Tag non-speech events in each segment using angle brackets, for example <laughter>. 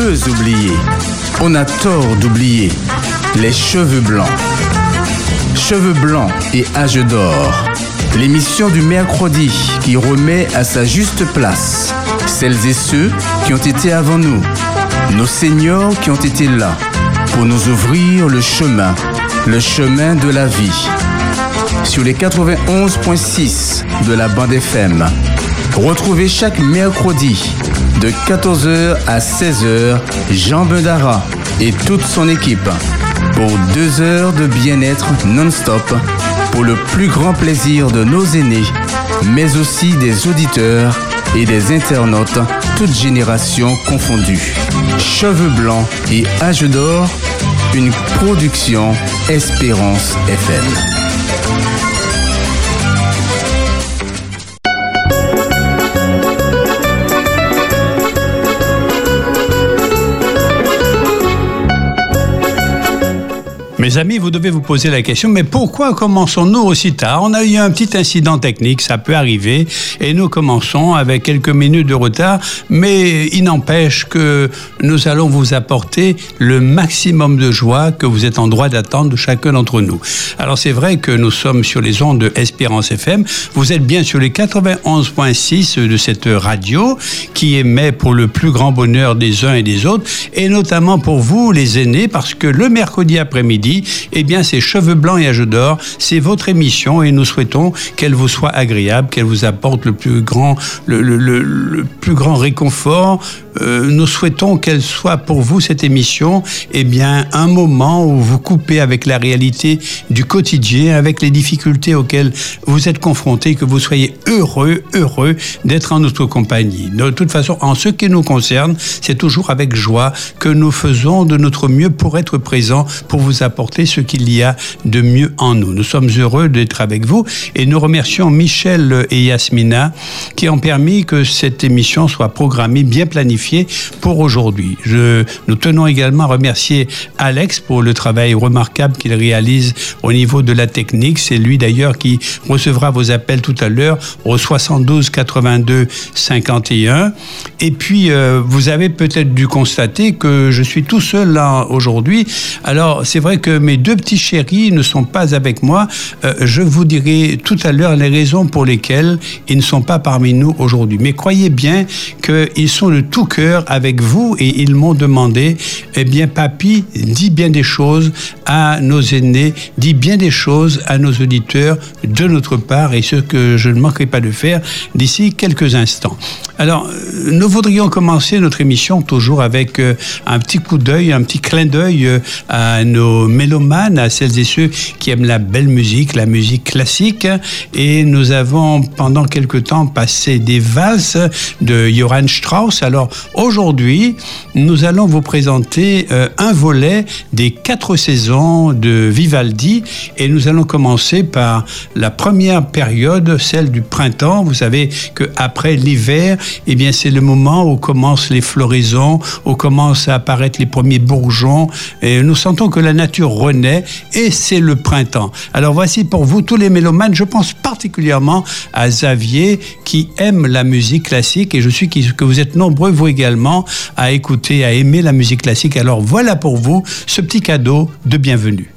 peut oublier, on a tort d'oublier les cheveux blancs. Cheveux blancs et âge d'or. L'émission du mercredi qui remet à sa juste place celles et ceux qui ont été avant nous, nos seigneurs qui ont été là pour nous ouvrir le chemin, le chemin de la vie. Sur les 91.6 de la bande FM, retrouvez chaque mercredi de 14h à 16h Jean Bedara et toute son équipe pour deux heures de bien-être non-stop pour le plus grand plaisir de nos aînés, mais aussi des auditeurs et des internautes, toutes générations confondues. Cheveux blancs et âge d'or, une production Espérance FM. Mes amis, vous devez vous poser la question, mais pourquoi commençons-nous aussi tard? On a eu un petit incident technique, ça peut arriver, et nous commençons avec quelques minutes de retard, mais il n'empêche que nous allons vous apporter le maximum de joie que vous êtes en droit d'attendre de chacun d'entre nous. Alors c'est vrai que nous sommes sur les ondes de Espérance FM, vous êtes bien sur les 91.6 de cette radio qui émet pour le plus grand bonheur des uns et des autres, et notamment pour vous les aînés, parce que le mercredi après-midi, eh bien, c'est Cheveux Blancs et Âge d'Or. C'est votre émission et nous souhaitons qu'elle vous soit agréable, qu'elle vous apporte le plus grand, le, plus grand réconfort. Euh, nous souhaitons qu'elle soit pour vous, cette émission, eh bien, un moment où vous coupez avec la réalité du quotidien, avec les difficultés auxquelles vous êtes confrontés, que vous soyez heureux, heureux d'être en notre compagnie. De toute façon, en ce qui nous concerne, c'est toujours avec joie que nous faisons de notre mieux pour être présents, pour vous apporter ce qu'il y a de mieux en nous. Nous sommes heureux d'être avec vous et nous remercions Michel et Yasmina qui ont permis que cette émission soit programmée, bien planifiée pour aujourd'hui. Nous tenons également à remercier Alex pour le travail remarquable qu'il réalise au niveau de la technique. C'est lui d'ailleurs qui recevra vos appels tout à l'heure au 72 82 51. Et puis, euh, vous avez peut-être dû constater que je suis tout seul là aujourd'hui. Alors, c'est vrai que mes deux petits chéris ne sont pas avec moi. Euh, je vous dirai tout à l'heure les raisons pour lesquelles ils ne sont pas parmi nous aujourd'hui. Mais croyez bien qu'ils sont de tout cœur avec vous et ils m'ont demandé, eh bien, papy, dis bien des choses à nos aînés, dis bien des choses à nos auditeurs de notre part et ce que je ne manquerai pas de faire d'ici quelques instants. Alors, euh, nous voudrions commencer notre émission toujours avec euh, un petit coup d'œil, un petit clin d'œil à nos mélomanes, à celles et ceux qui aiment la belle musique, la musique classique. Et nous avons pendant quelque temps passé des valses de Johann Strauss. Alors aujourd'hui, nous allons vous présenter euh, un volet des quatre saisons de Vivaldi. Et nous allons commencer par la première période, celle du printemps. Vous savez que après l'hiver, eh bien c'est le moment où commencent les floraisons, où commencent à apparaître les premiers bourgeons. Et nous sentons que la nature renaît et c'est le printemps. Alors voici pour vous tous les mélomanes, je pense particulièrement à Xavier qui aime la musique classique et je suis que vous êtes nombreux vous également à écouter, à aimer la musique classique. Alors voilà pour vous ce petit cadeau de bienvenue.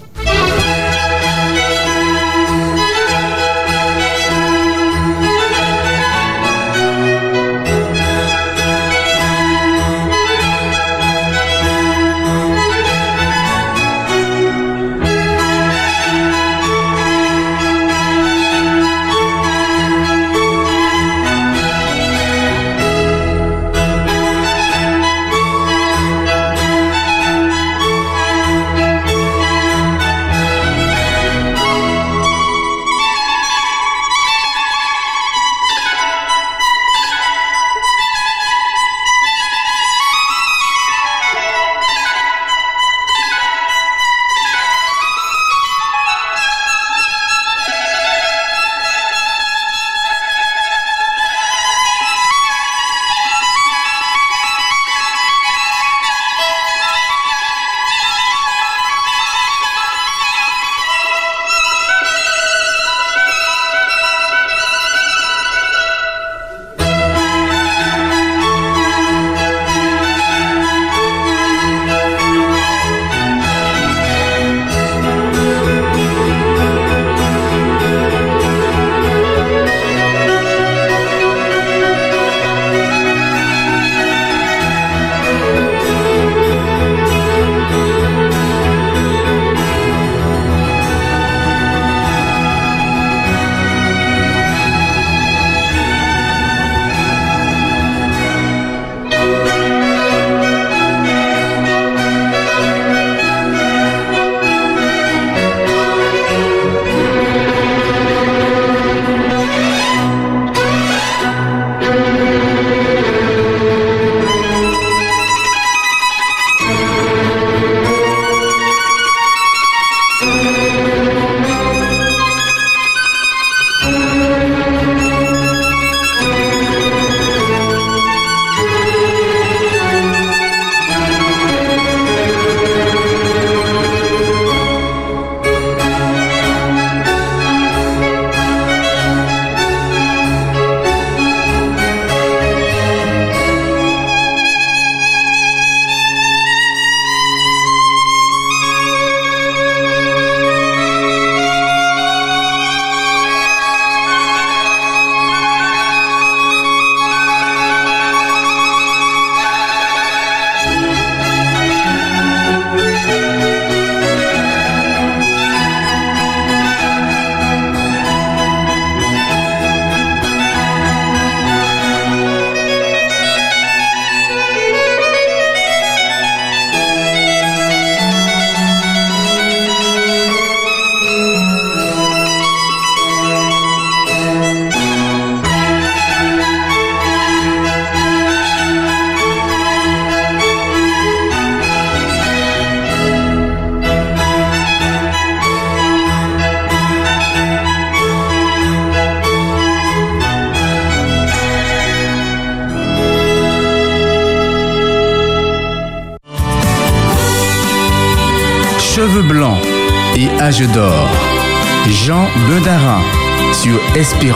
Sur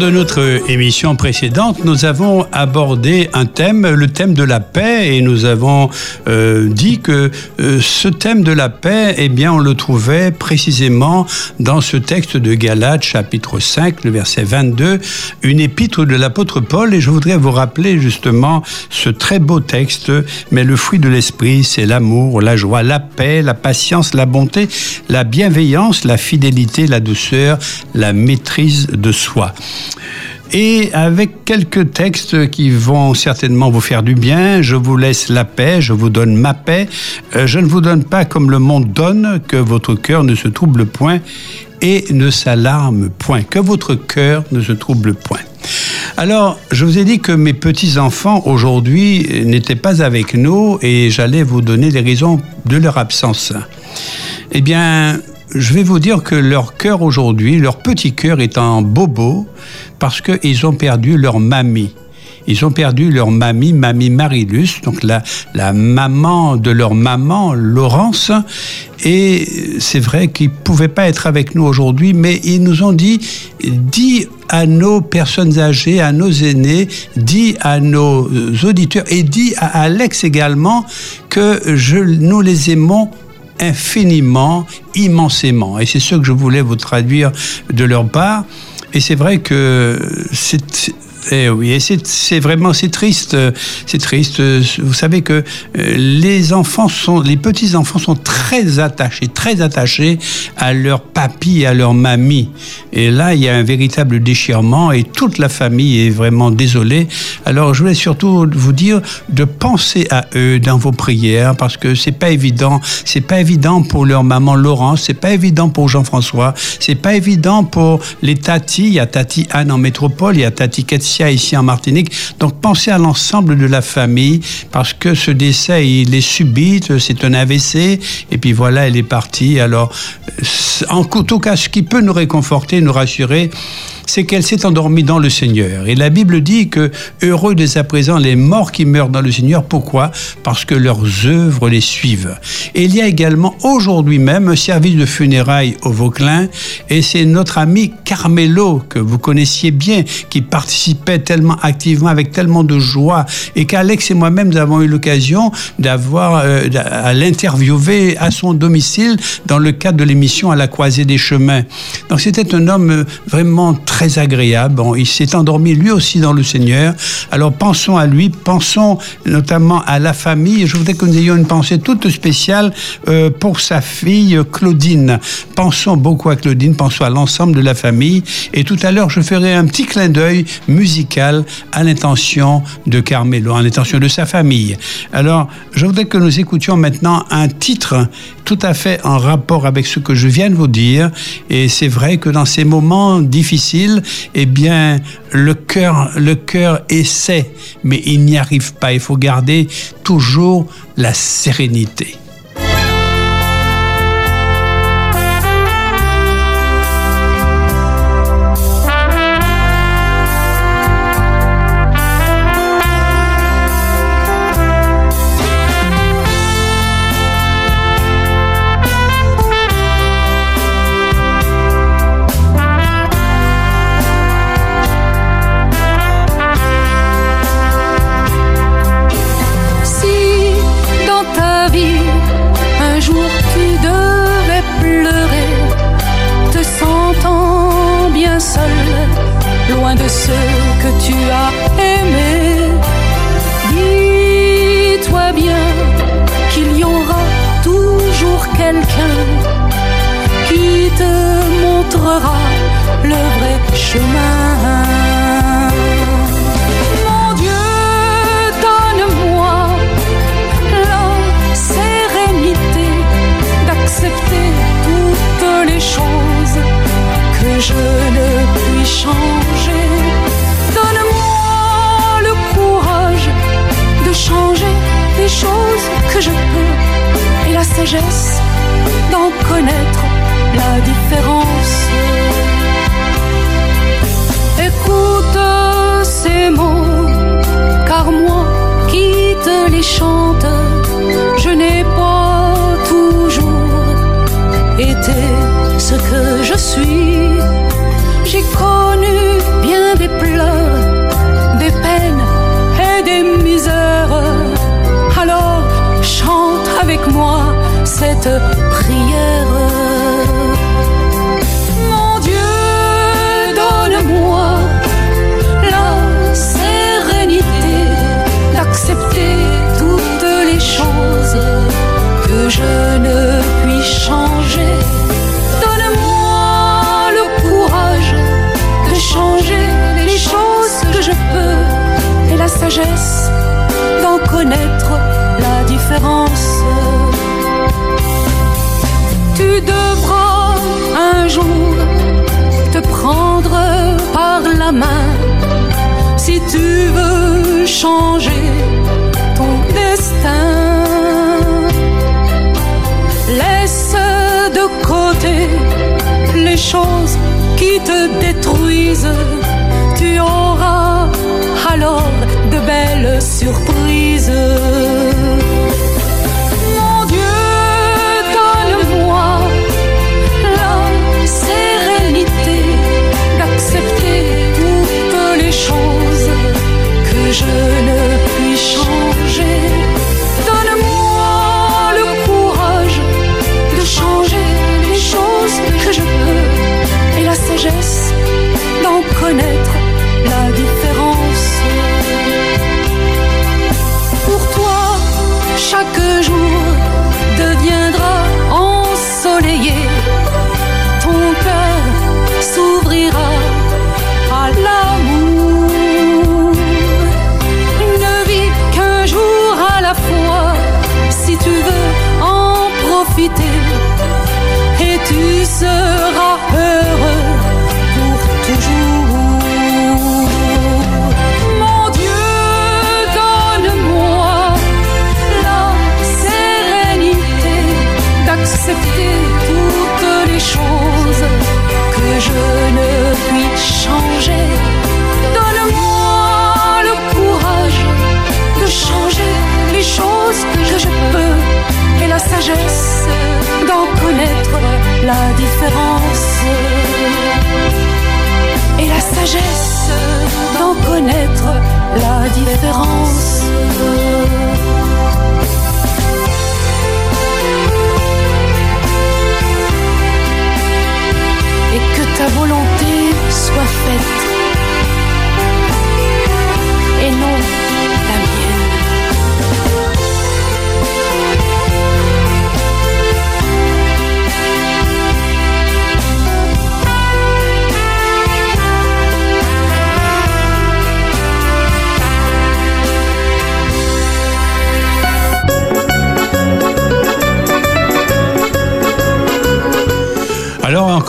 de notre émission précédente, nous avons abordé un thème, le thème de la paix, et nous avons euh, dit que euh, ce thème de la paix, eh bien, on le trouvait précisément dans ce texte de Galates, chapitre 5, le verset 22, une épître de l'apôtre Paul, et je voudrais vous rappeler justement ce très beau texte, mais le fruit de l'esprit, c'est l'amour, la joie, la paix, la patience, la bonté, la bienveillance, la fidélité, la douceur, la maîtrise de soi. Et avec quelques textes qui vont certainement vous faire du bien, je vous laisse la paix, je vous donne ma paix. Euh, je ne vous donne pas comme le monde donne, que votre cœur ne se trouble point et ne s'alarme point, que votre cœur ne se trouble point. Alors, je vous ai dit que mes petits-enfants aujourd'hui n'étaient pas avec nous et j'allais vous donner les raisons de leur absence. Eh bien, je vais vous dire que leur cœur aujourd'hui, leur petit cœur est en bobo parce qu'ils ont perdu leur mamie. Ils ont perdu leur mamie, mamie Marilus, donc la, maman de leur maman, Laurence. Et c'est vrai qu'ils ne pouvaient pas être avec nous aujourd'hui, mais ils nous ont dit, dis à nos personnes âgées, à nos aînés, dis à nos auditeurs et dis à Alex également que je, nous les aimons infiniment, immensément. Et c'est ce que je voulais vous traduire de leur part. Et c'est vrai que c'est eh oui, et c'est vraiment c'est triste, c'est triste. Vous savez que euh, les enfants sont, les petits enfants sont très attachés, très attachés à leur papy, à leur mamie. Et là, il y a un véritable déchirement et toute la famille est vraiment désolée. Alors, je voulais surtout vous dire de penser à eux dans vos prières parce que c'est pas évident. C'est pas évident pour leur maman Laurence, c'est pas évident pour Jean-François, c'est pas évident pour les tatis. Il y a Tati Anne en métropole, il y a Tati Ici en Martinique. Donc pensez à l'ensemble de la famille parce que ce décès, il est subite, c'est un AVC et puis voilà, elle est partie. Alors, en tout cas, ce qui peut nous réconforter, nous rassurer, c'est qu'elle s'est endormie dans le Seigneur. Et la Bible dit que heureux dès à présent les morts qui meurent dans le Seigneur. Pourquoi? Parce que leurs œuvres les suivent. Et il y a également aujourd'hui même un service de funérailles au Vauclin. Et c'est notre ami Carmelo, que vous connaissiez bien, qui participait tellement activement, avec tellement de joie. Et qu'Alex et moi-même, nous avons eu l'occasion d'avoir, euh, à l'interviewer à son domicile dans le cadre de l'émission À la croisée des chemins. Donc c'était un homme euh, vraiment très très agréable. Il s'est endormi lui aussi dans le Seigneur. Alors pensons à lui, pensons notamment à la famille. Je voudrais que nous ayons une pensée toute spéciale euh, pour sa fille Claudine. Pensons beaucoup à Claudine, pensons à l'ensemble de la famille. Et tout à l'heure, je ferai un petit clin d'œil musical à l'intention de Carmelo, à l'intention de sa famille. Alors, je voudrais que nous écoutions maintenant un titre tout à fait en rapport avec ce que je viens de vous dire. Et c'est vrai que dans ces moments difficiles, eh bien, le cœur, le cœur essaie, mais il n'y arrive pas. Il faut garder toujours la sérénité. D'en connaître la différence. Écoute ces mots, car moi qui te les chante, je n'ai pas toujours été ce que je suis. J'ai connu prière. Mon Dieu, donne-moi la sérénité d'accepter toutes les choses que je ne puis changer. Donne-moi le courage de changer les choses que je peux et la sagesse d'en connaître la différence. Tu devras un jour te prendre par la main si tu veux changer ton destin. Laisse de côté les choses qui te détruisent. Tu auras alors de belles surprises.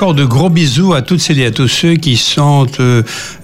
Encore de gros bisous à toutes celles et à tous ceux qui sont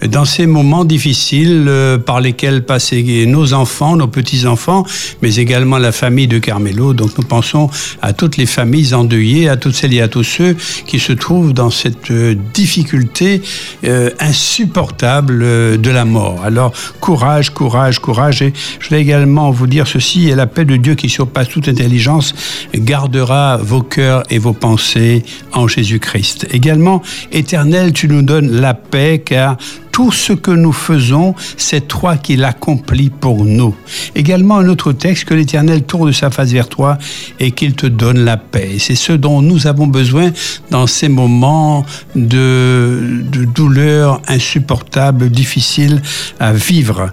dans ces moments difficiles euh, par lesquels passent nos enfants, nos petits-enfants, mais également la famille de Carmelo. Donc nous pensons à toutes les familles endeuillées, à toutes celles et à tous ceux qui se trouvent dans cette euh, difficulté euh, insupportable de la mort. Alors courage, courage, courage. Et je voulais également vous dire ceci, et la paix de Dieu qui surpasse toute intelligence gardera vos cœurs et vos pensées en Jésus-Christ. Également, éternel, tu nous donnes la paix car tout ce que nous faisons, c'est toi qui l'accomplis pour nous. Également un autre texte, que l'Éternel tourne sa face vers toi et qu'il te donne la paix. C'est ce dont nous avons besoin dans ces moments de, de douleur insupportable, difficile à vivre.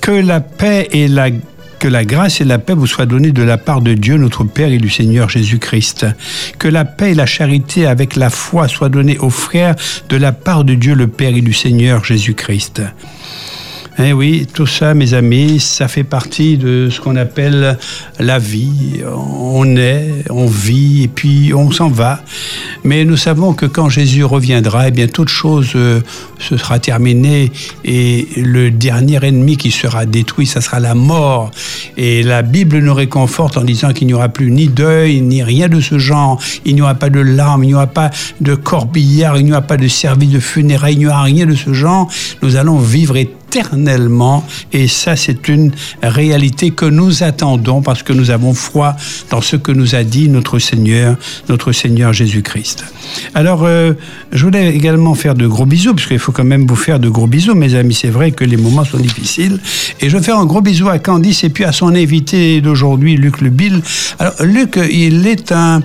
Que la paix et la que la grâce et la paix vous soient données de la part de Dieu, notre Père et du Seigneur Jésus-Christ. Que la paix et la charité avec la foi soient données aux frères de la part de Dieu, le Père et du Seigneur Jésus-Christ. Eh oui, tout ça, mes amis, ça fait partie de ce qu'on appelle la vie. On est, on vit, et puis on s'en va. Mais nous savons que quand Jésus reviendra, eh bien, toute chose euh, se sera terminée et le dernier ennemi qui sera détruit, ça sera la mort. Et la Bible nous réconforte en disant qu'il n'y aura plus ni deuil, ni rien de ce genre. Il n'y aura pas de larmes, il n'y aura pas de corbillard, il n'y aura pas de service de funérailles, il n'y aura rien de ce genre. Nous allons vivre éternellement. Et ça, c'est une réalité que nous attendons parce que nous avons foi dans ce que nous a dit notre Seigneur, notre Seigneur Jésus-Christ. Alors, euh, je voulais également faire de gros bisous, parce qu'il faut quand même vous faire de gros bisous, mes amis. C'est vrai que les moments sont difficiles. Et je vais faire un gros bisou à Candice et puis à son invité d'aujourd'hui, Luc Lebil. Alors, Luc, il est un,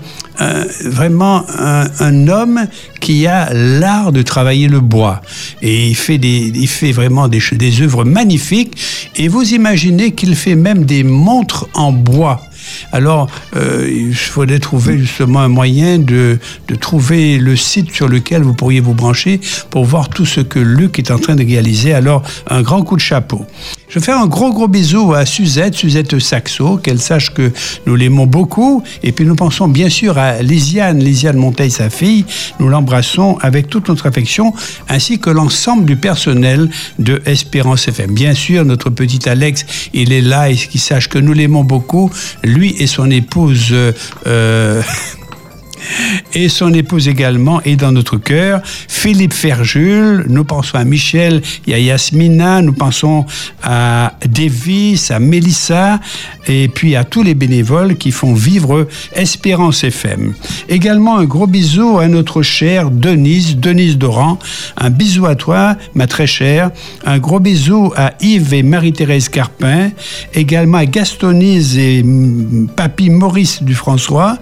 vraiment un, homme qui a l'art de travailler le bois. Et il fait, des, il fait vraiment des, des œuvres magnifiques. Et vous imaginez qu'il fait même des montres en bois. Alors, euh, il faudrait trouver justement un moyen de, de, trouver le site sur lequel vous pourriez vous brancher pour voir tout ce que Luc est en train de réaliser. Alors, un grand coup de chapeau. Je fais un gros gros bisou à Suzette, Suzette Saxo, qu'elle sache que nous l'aimons beaucoup. Et puis nous pensons bien sûr à Lisiane, Lisiane Monteil, sa fille. Nous l'embrassons avec toute notre affection, ainsi que l'ensemble du personnel de Espérance FM. Bien sûr, notre petit Alex, il est là et qu'il sache que nous l'aimons beaucoup. Lui et son épouse. Euh, <laughs> et son épouse également est dans notre cœur. Philippe Ferjul, nous pensons à Michel et à Yasmina, nous pensons à Davis, à Mélissa et puis à tous les bénévoles qui font vivre Espérance FM. Également un gros bisou à notre chère Denise, Denise Doran. Un bisou à toi, ma très chère. Un gros bisou à Yves et Marie-Thérèse Carpin. Également à Gastonise et Papy Maurice du François.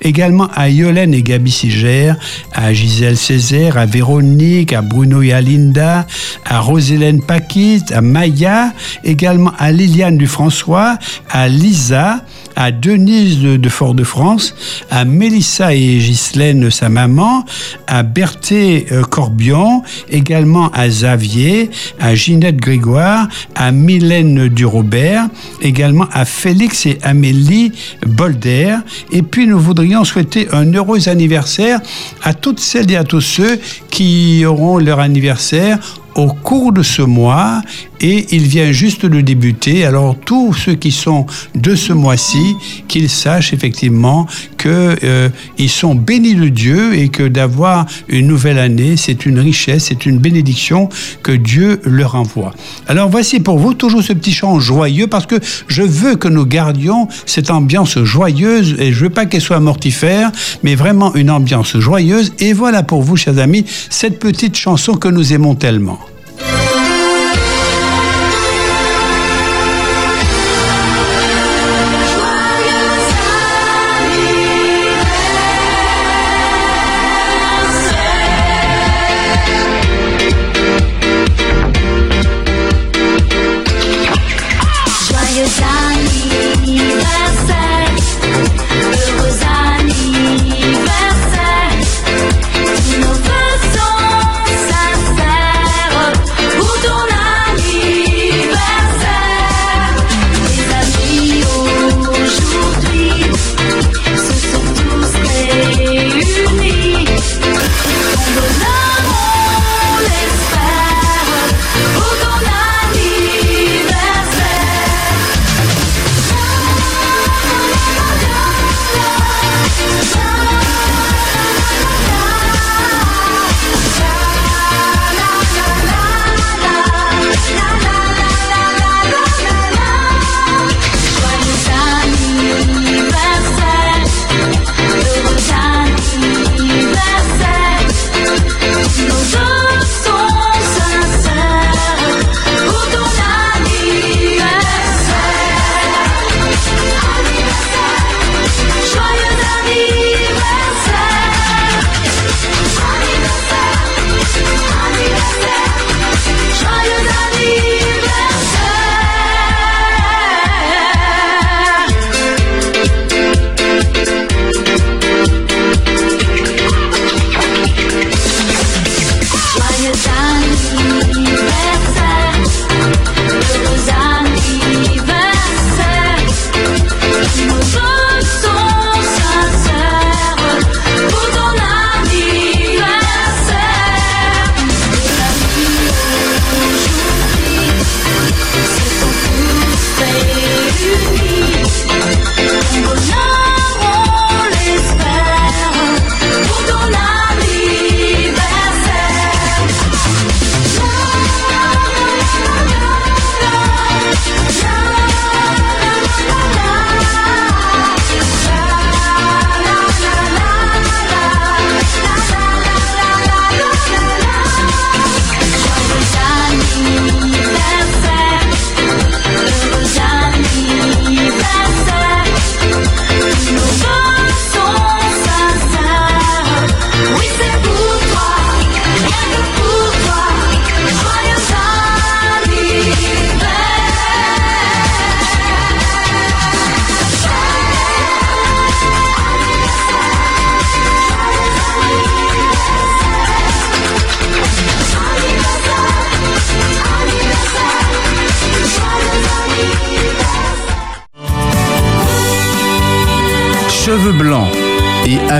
Également à Yolène et Gabi Sigère, à Gisèle Césaire, à Véronique, à Bruno et à Linda, à Rosélène Paquit, à Maya, également à Liliane du François, à Lisa, à Denise de, Fort-de-France, à Mélissa et Ghislaine, sa maman, à Berthé euh, Corbion, également à Xavier, à Ginette Grégoire, à Mylène Durobert, également à Félix et Amélie Bolder. Et puis nous voudrions souhaiter un heureux anniversaire à toutes celles et à tous ceux qui auront leur anniversaire au cours de ce mois et il vient juste de débuter. Alors tous ceux qui sont de ce mois-ci, qu'ils sachent effectivement qu'ils euh, sont bénis de Dieu et que d'avoir une nouvelle année, c'est une richesse, c'est une bénédiction que Dieu leur envoie. Alors voici pour vous toujours ce petit chant joyeux parce que je veux que nous gardions cette ambiance joyeuse et je veux pas qu'elle soit mortifère, mais vraiment une ambiance joyeuse. Et voilà pour vous, chers amis, cette petite chanson que nous aimons tellement.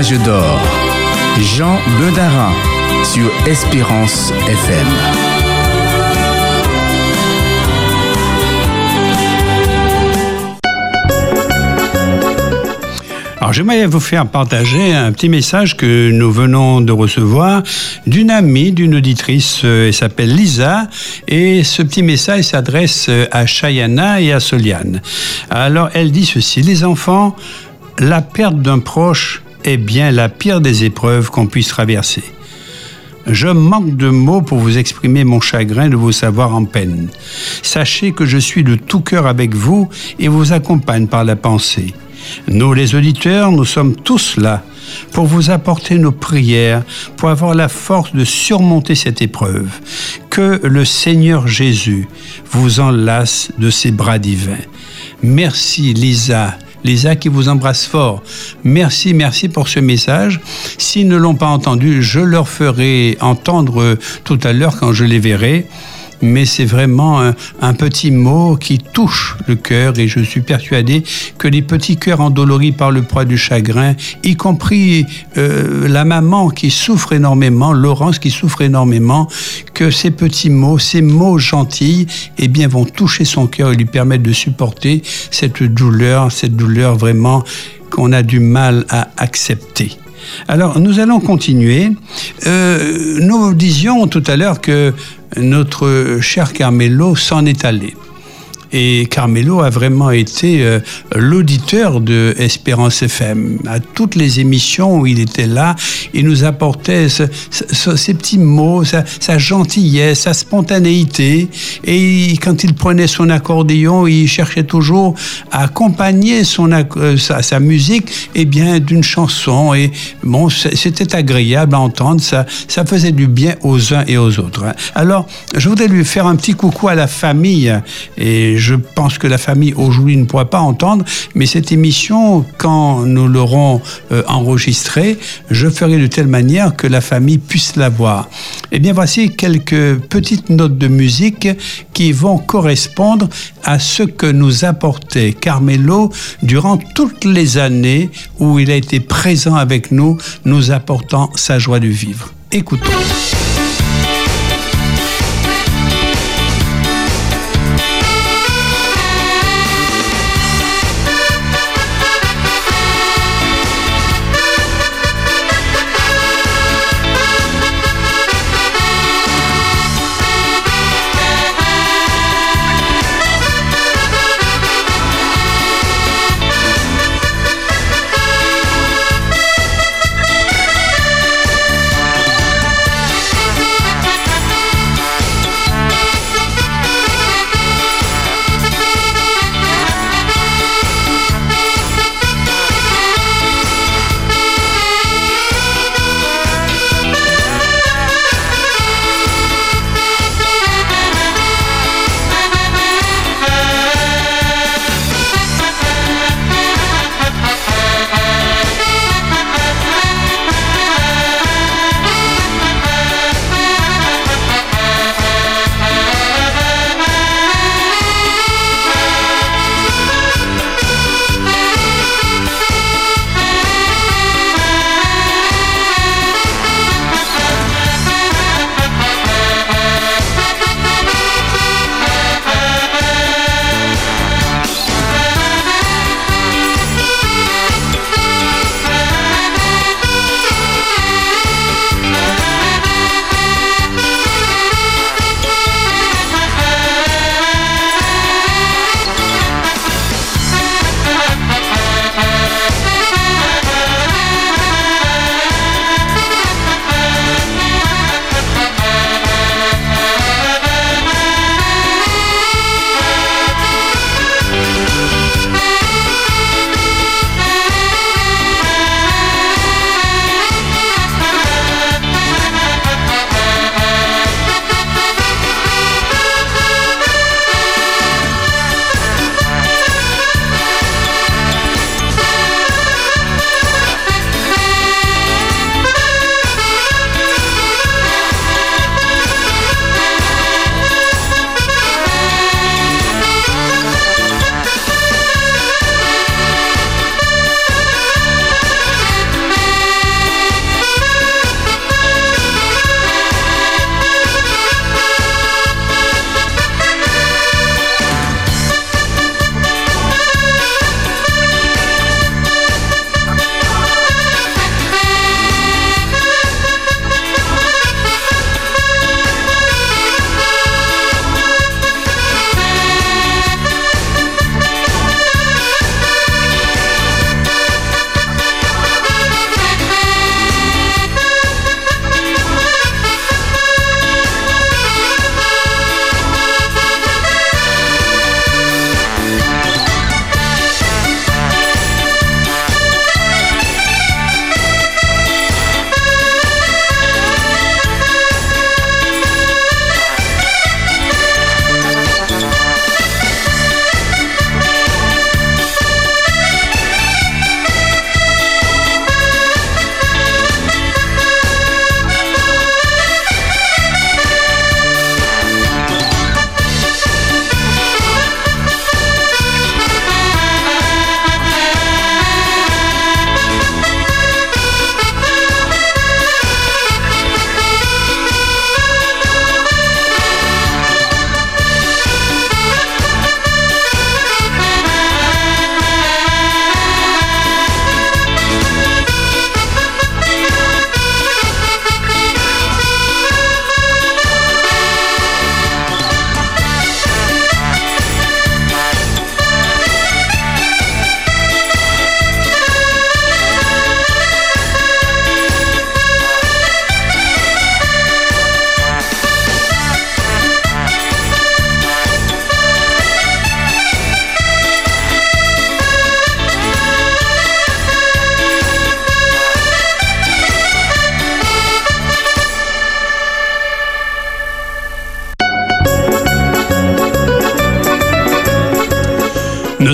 Et âge d'or. Jean Bedarin sur Espérance FM. Alors j'aimerais vous faire partager un petit message que nous venons de recevoir d'une amie, d'une auditrice, euh, elle s'appelle Lisa, et ce petit message s'adresse à Chayana et à Soliane. Alors elle dit ceci, les enfants, la perte d'un proche est bien la pire des épreuves qu'on puisse traverser. Je manque de mots pour vous exprimer mon chagrin de vous savoir en peine. Sachez que je suis de tout cœur avec vous et vous accompagne par la pensée. Nous, les auditeurs, nous sommes tous là pour vous apporter nos prières, pour avoir la force de surmonter cette épreuve. Que le Seigneur Jésus vous enlace de ses bras divins. Merci Lisa, Lisa qui vous embrasse fort. Merci, merci pour ce message. S'ils ne l'ont pas entendu, je leur ferai entendre tout à l'heure quand je les verrai mais c'est vraiment un, petit mot qui touche le cœur et je suis persuadé que les petits cœurs endoloris par le poids du chagrin, y compris euh, la maman qui souffre énormément, Laurence qui souffre énormément, que ces petits mots, ces mots gentils, eh bien, vont toucher son cœur et lui permettre de supporter cette douleur, cette douleur vraiment qu'on a du mal à accepter. Alors, nous allons continuer. Euh, nous disions tout à l'heure que notre cher Carmelo s'en est allé. Et Carmelo a vraiment été euh, l'auditeur de Espérance FM. À toutes les émissions où il était là, il nous apportait ces petits mots, sa, gentillesse, sa spontanéité. Et quand il prenait son accordéon, il cherchait toujours à accompagner son, euh, sa, musique eh bien, d'une chanson. Et bon, c'était agréable à entendre. Ça, ça faisait du bien aux uns et aux autres. Alors, je voudrais lui faire un petit coucou à la famille. Et je pense que la famille aujourd'hui ne pourra pas entendre, mais cette émission, quand nous l'aurons euh, enregistrée, je ferai de telle manière que la famille puisse la voir. Eh bien, voici quelques petites notes de musique qui vont correspondre à ce que nous apportait Carmelo durant toutes les années où il a été présent avec nous, nous apportant sa joie de vivre. Écoutons.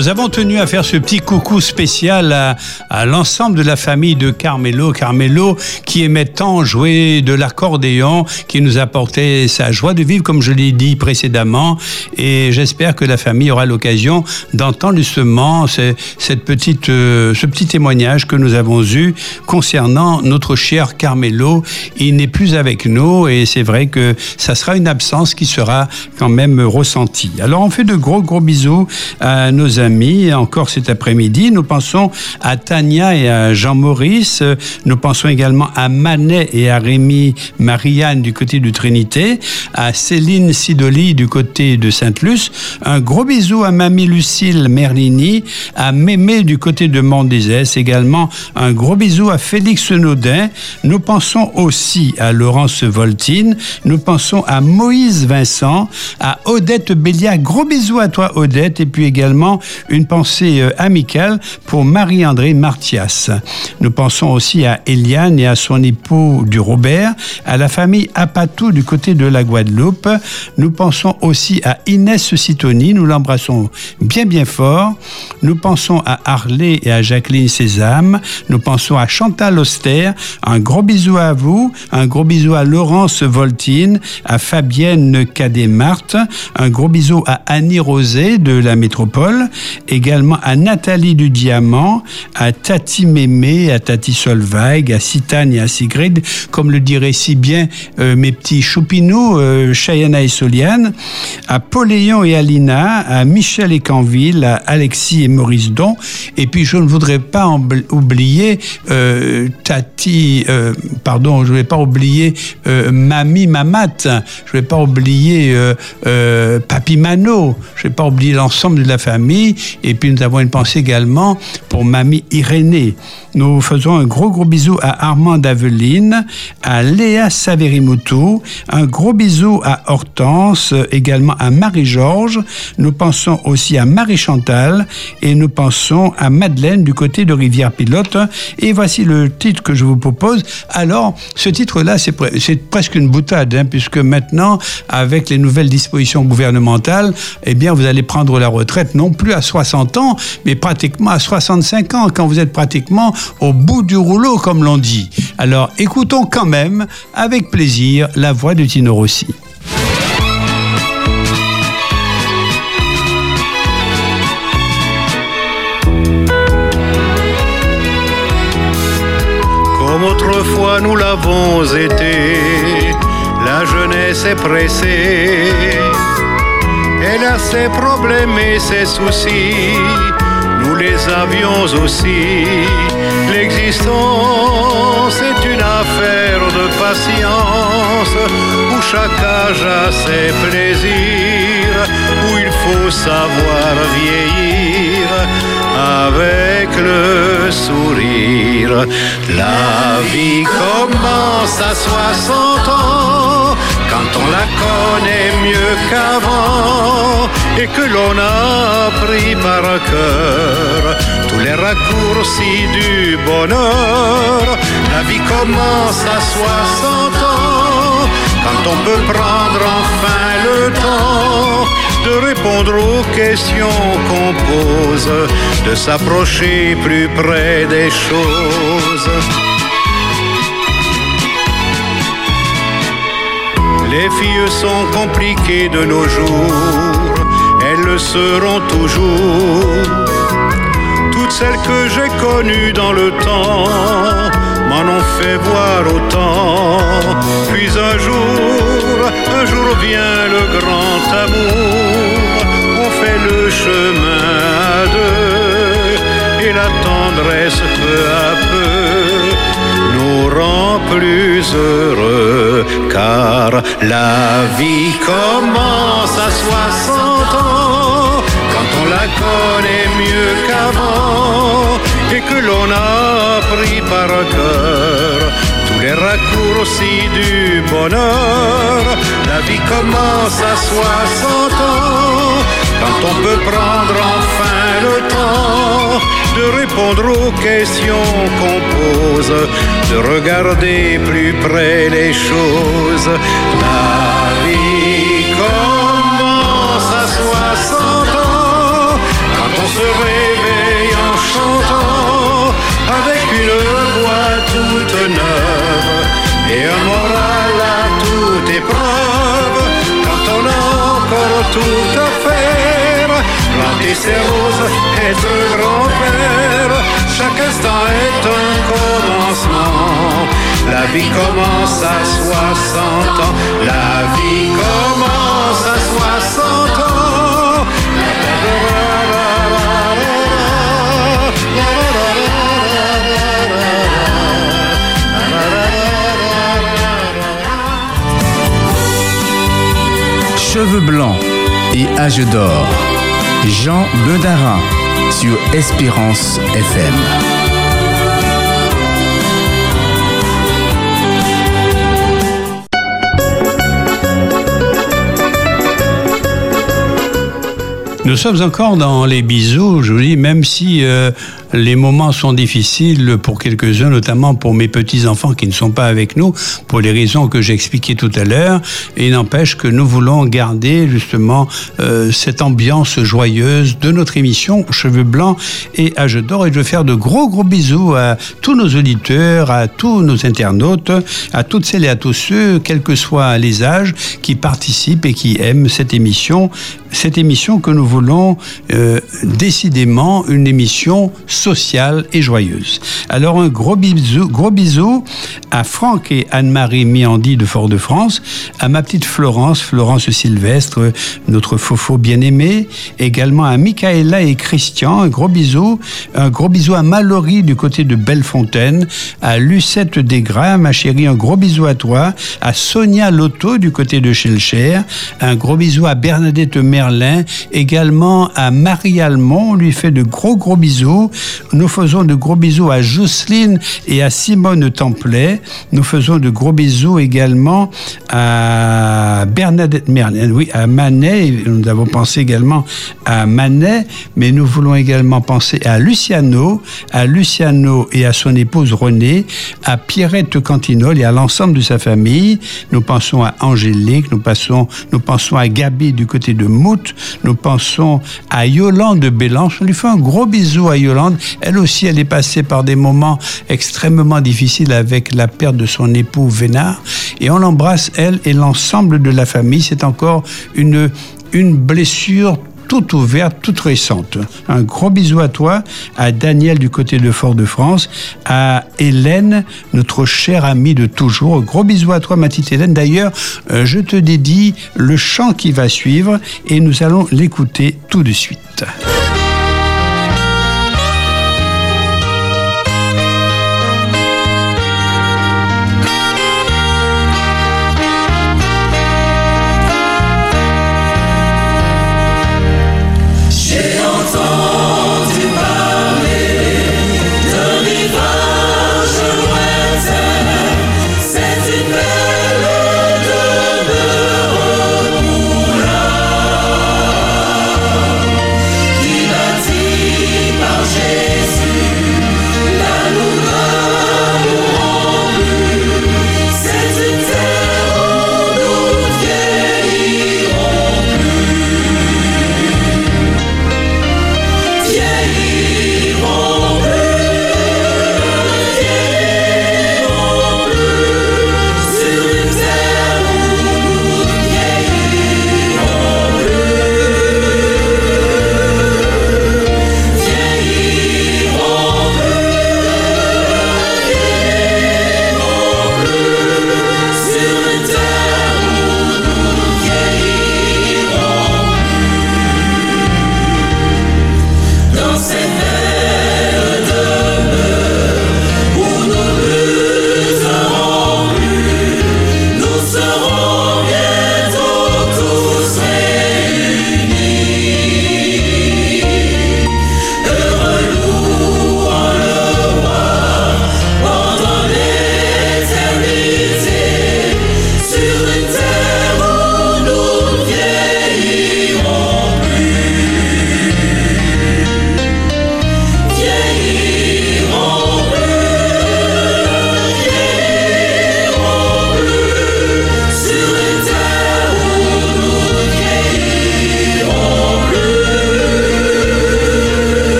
Nous avons tenu à faire ce petit coucou spécial à, l'ensemble de la famille de Carmelo. Carmelo qui aimait tant jouer de l'accordéon, qui nous apportait sa joie de vivre, comme je l'ai dit précédemment. Et j'espère que la famille aura l'occasion d'entendre justement cette petite, euh, ce petit témoignage que nous avons eu concernant notre cher Carmelo. Il n'est plus avec nous et c'est vrai que ça sera une absence qui sera quand même ressentie. Alors on fait de gros gros bisous à nos amis encore cet après-midi. Nous pensons à Tania et à Jean-Maurice. Nous pensons également à Manet et à Rémi Marianne du côté de Trinité, à Céline Sidoli du côté de Sainte-Luce. Un gros bisou à Mamie Lucille Merlini, à Mémé du côté de Mondésès. Également un gros bisou à Félix Naudin. Nous pensons aussi à Laurence Voltine. Nous pensons à Moïse Vincent, à Odette Béliard. Gros bisous à toi Odette. Et puis également une pensée euh, amicale pour Marie-André Martias. Nous pensons aussi à Eliane et à son époux du Robert, à la famille Apatou du côté de la Guadeloupe. Nous pensons aussi à Inès Citoni, nous l'embrassons bien bien fort. Nous pensons à Harley et à Jacqueline Sésame. Nous pensons à Chantal Auster. Un gros bisou à vous, un gros bisou à Laurence Voltine, à Fabienne Cadet-Marthe, un gros bisou à Annie Rosé de la métropole, également à Nathalie du Diamant, à Tati Mémé, à Tati Solveig, à Citane et à Sigrid, comme le diraient si bien euh, mes petits choupinous, euh, et Soliane, à Poléon et Alina, à Michel et Canville, à Alexis et Maurice Don, et puis je ne voudrais pas oublier euh, Tati, euh, pardon, je ne vais pas oublier Mamie Mamat, je ne vais pas oublier Papi Mano, je ne vais pas oublier l'ensemble de la famille, et puis nous avons une pensée également pour Mamie Irénée. Nous faisons un gros gros bisou à Armand Aveline, à Léa Saverimoutou, un gros bisou à Hortense, également à Marie-Georges. Nous pensons aussi à Marie-Chantal et nous pensons à Madeleine du côté de Rivière-Pilote. Et voici le titre que je vous propose. Alors, ce titre-là, c'est presque une boutade, hein, puisque maintenant, avec les nouvelles dispositions gouvernementales, eh bien, vous allez prendre la retraite non plus à 60 ans, mais pratiquement à 65 ans, quand vous êtes pratiquement au bout du rouleau, comme l'on dit. Alors écoutons quand même, avec plaisir, la voix de Tino Rossi. Comme autrefois nous l'avons été, la jeunesse est pressée. Elle a ses problèmes et ses soucis nous les avions aussi. L'existence est une affaire de patience, où chaque âge a ses plaisirs, où il faut savoir vieillir avec le sourire. La vie commence à 60 ans quand on la connaît mieux qu'avant et que l'on a pris par cœur tous les raccourcis du bonheur. La vie commence à 60 ans quand on peut prendre enfin le temps de répondre aux questions qu'on pose, de s'approcher plus près des choses. Les filles sont compliquées de nos jours, elles le seront toujours. Toutes celles que j'ai connues dans le temps m'en ont fait voir autant. Puis un jour, un jour vient le grand amour, on fait le chemin à deux et la tendresse peu à peu nous rend plus heureux car la vie commence à 60 ans quand on la connaît mieux qu'avant et que l'on a pris par cœur tous les raccourcis du bonheur. La vie commence à 60 ans quand on peut prendre enfin le temps de répondre aux questions qu'on pose, de regarder plus près les choses. La vie commence à 60 ans, quand on se réveille en chantant, avec une voix toute neuve et un moral à toute épreuve, quand on a encore tout à fait Planter ses roses, être grand-père, chaque instant est un commencement. La vie commence à 60 ans, la vie commence à 60 ans. Cheveux blancs et âge d'or. Jean Bedarin sur Espérance FM. Nous sommes encore dans les bisous, je vous dis, même si euh, les moments sont difficiles pour quelques-uns, notamment pour mes petits-enfants qui ne sont pas avec nous, pour les raisons que j'ai expliquées tout à l'heure. Et n'empêche que nous voulons garder justement euh, cette ambiance joyeuse de notre émission Cheveux Blancs et Âge d'Or. Et je veux faire de gros gros bisous à tous nos auditeurs, à tous nos internautes, à toutes celles et à tous ceux, quels que soient les âges, qui participent et qui aiment cette émission. Cette émission que nous voulons euh, décidément une émission sociale et joyeuse. Alors un gros bisou, gros bisou à Franck et Anne-Marie Miandi de Fort-de-France, à ma petite Florence, Florence Sylvestre, notre fofo bien-aimé, également à Michaela et Christian, un gros bisou, un gros bisou à Mallory du côté de Bellefontaine, à Lucette Desgras, ma chérie, un gros bisou à toi, à Sonia Lotto du côté de Chelcher, un gros bisou à Bernadette Merlin, également à Marie Almond, on lui fait de gros gros bisous, nous faisons de gros bisous à Jocelyne et à Simone Templet. Nous faisons de gros bisous également à Bernadette Merlin, oui, à Manet. Nous avons pensé également à Manet, mais nous voulons également penser à Luciano, à Luciano et à son épouse Renée, à Pierrette Cantinol et à l'ensemble de sa famille. Nous pensons à Angélique, nous, passons, nous pensons à Gabi du côté de Mout, nous pensons à Yolande de Bélange. On lui fait un gros bisou à Yolande elle aussi, elle est passée par des moments extrêmement difficiles avec la perte de son époux Vénard. Et on l'embrasse, elle et l'ensemble de la famille. C'est encore une, une blessure toute ouverte, toute récente. Un gros bisou à toi, à Daniel du côté de Fort-de-France, à Hélène, notre chère amie de toujours. Gros bisou à toi, ma petite Hélène. D'ailleurs, euh, je te dédie le chant qui va suivre et nous allons l'écouter tout de suite.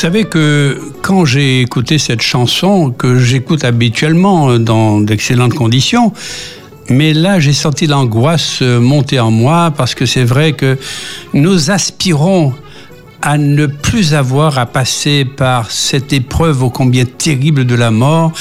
Savez que quand j'ai écouté cette chanson, que j'écoute habituellement dans d'excellentes conditions, mais là, j'ai senti l'angoisse monter en moi parce que c'est vrai que nous aspirons à ne plus avoir à passer par cette épreuve ô combien terrible de la mort.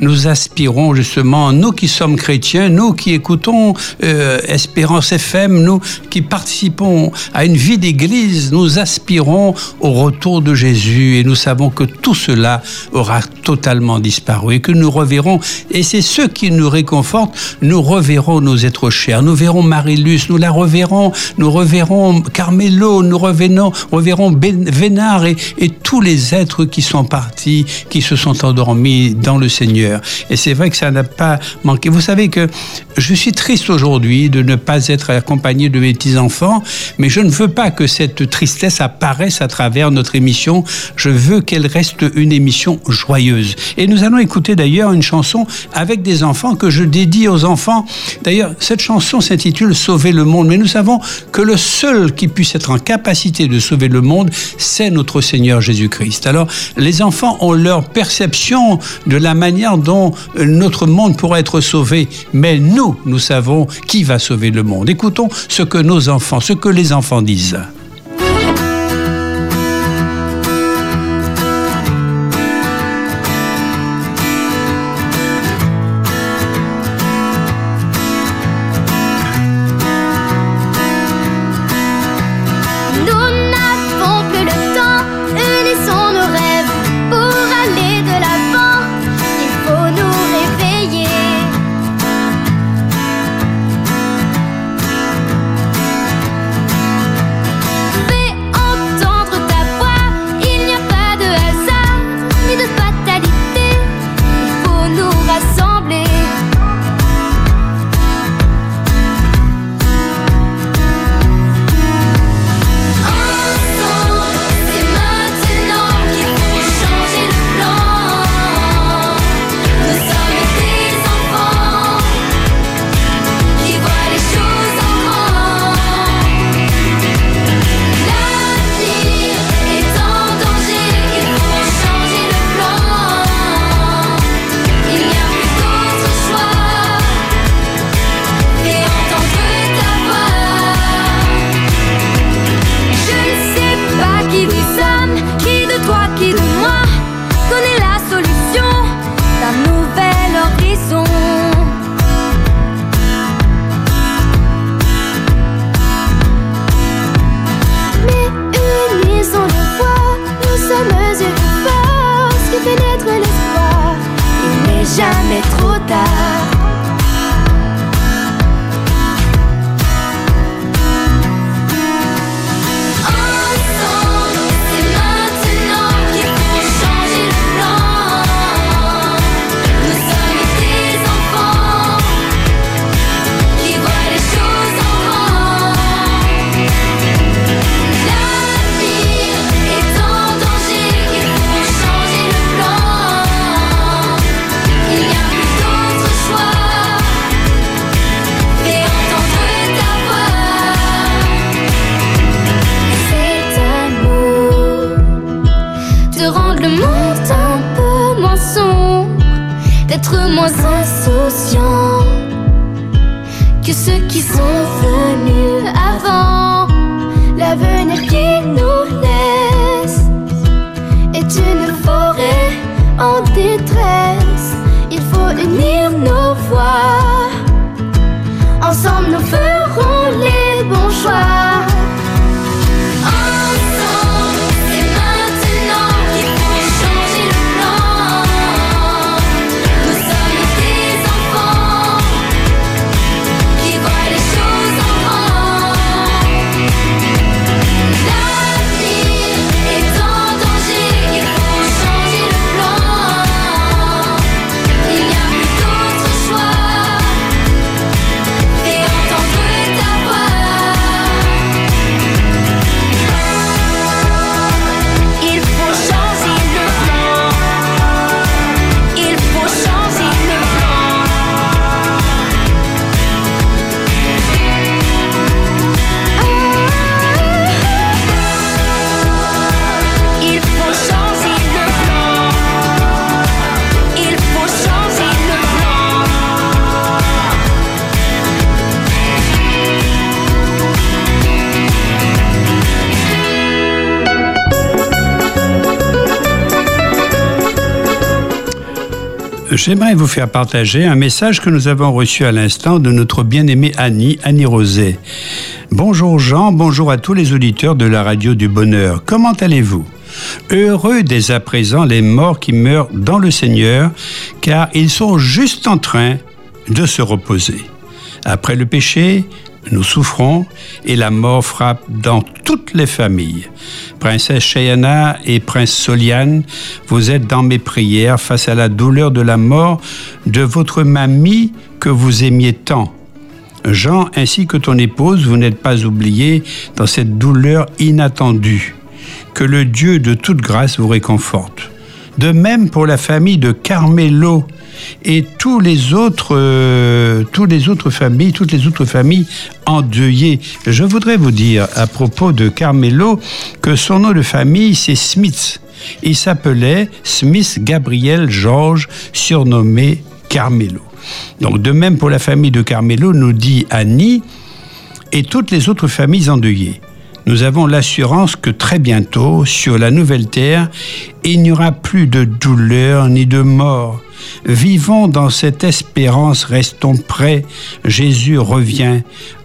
Nous aspirons justement, nous qui sommes chrétiens, nous qui écoutons euh, Espérance FM, nous qui participons à une vie d'église, nous aspirons au retour de Jésus et nous savons que tout cela aura totalement disparu et que nous reverrons, et c'est ce qui nous réconforte, nous reverrons nos êtres chers, nous verrons Marie-Luce, nous la reverrons, nous reverrons Carmelo, nous reverrons, reverrons Vénard et, et, tous les êtres qui sont partis, qui se sont endormis dans le Seigneur. Et c'est vrai que ça n'a pas manqué. Vous savez que je suis triste aujourd'hui de ne pas être accompagné de mes petits-enfants, mais je ne veux pas que cette tristesse apparaisse à travers notre émission. Je veux qu'elle reste une émission joyeuse. Et nous allons écouter d'ailleurs une chanson avec des enfants que je dédie aux enfants. D'ailleurs, cette chanson s'intitule Sauver le monde, mais nous savons que le seul qui puisse être en capacité de sauver le monde, c'est notre Seigneur Jésus-Christ. Alors, les enfants ont leur perception de la manière dont notre monde pourrait être sauvé, mais nous, nous savons qui va sauver le monde. Écoutons ce que nos enfants, ce que les enfants disent. J'aimerais vous faire partager un message que nous avons reçu à l'instant de notre bien-aimée Annie, Annie Rosé. Bonjour Jean, bonjour à tous les auditeurs de la radio du bonheur. Comment allez-vous? Heureux dès à présent les morts qui meurent dans le Seigneur, car ils sont juste en train de se reposer. Après le péché, nous souffrons et la mort frappe dans toutes les familles. Princesse Cheyana et Prince Soliane, vous êtes dans mes prières face à la douleur de la mort de votre mamie que vous aimiez tant. Jean ainsi que ton épouse, vous n'êtes pas oubliés dans cette douleur inattendue. Que le Dieu de toute grâce vous réconforte. De même pour la famille de Carmelo et tous les autres, euh, tous les autres familles, toutes les autres familles endeuillées. Je voudrais vous dire à propos de Carmelo que son nom de famille c'est Smith. Il s'appelait Smith Gabriel George, surnommé Carmelo. Donc de même pour la famille de Carmelo, nous dit Annie, et toutes les autres familles endeuillées nous avons l'assurance que très bientôt, sur la nouvelle terre, il n'y aura plus de douleur ni de mort. Vivons dans cette espérance, restons prêts. Jésus revient.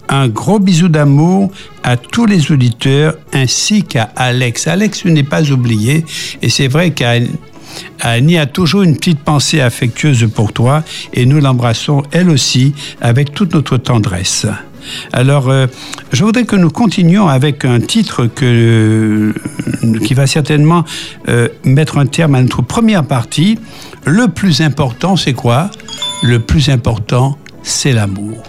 Un gros bisou d'amour à tous les auditeurs ainsi qu'à Alex. Alex n'est pas oublié et c'est vrai qu'Annie a toujours une petite pensée affectueuse pour toi et nous l'embrassons elle aussi avec toute notre tendresse. Alors, euh, je voudrais que nous continuions avec un titre que, qui va certainement euh, mettre un terme à notre première partie. Le plus important, c'est quoi? Le plus important, c'est l'amour.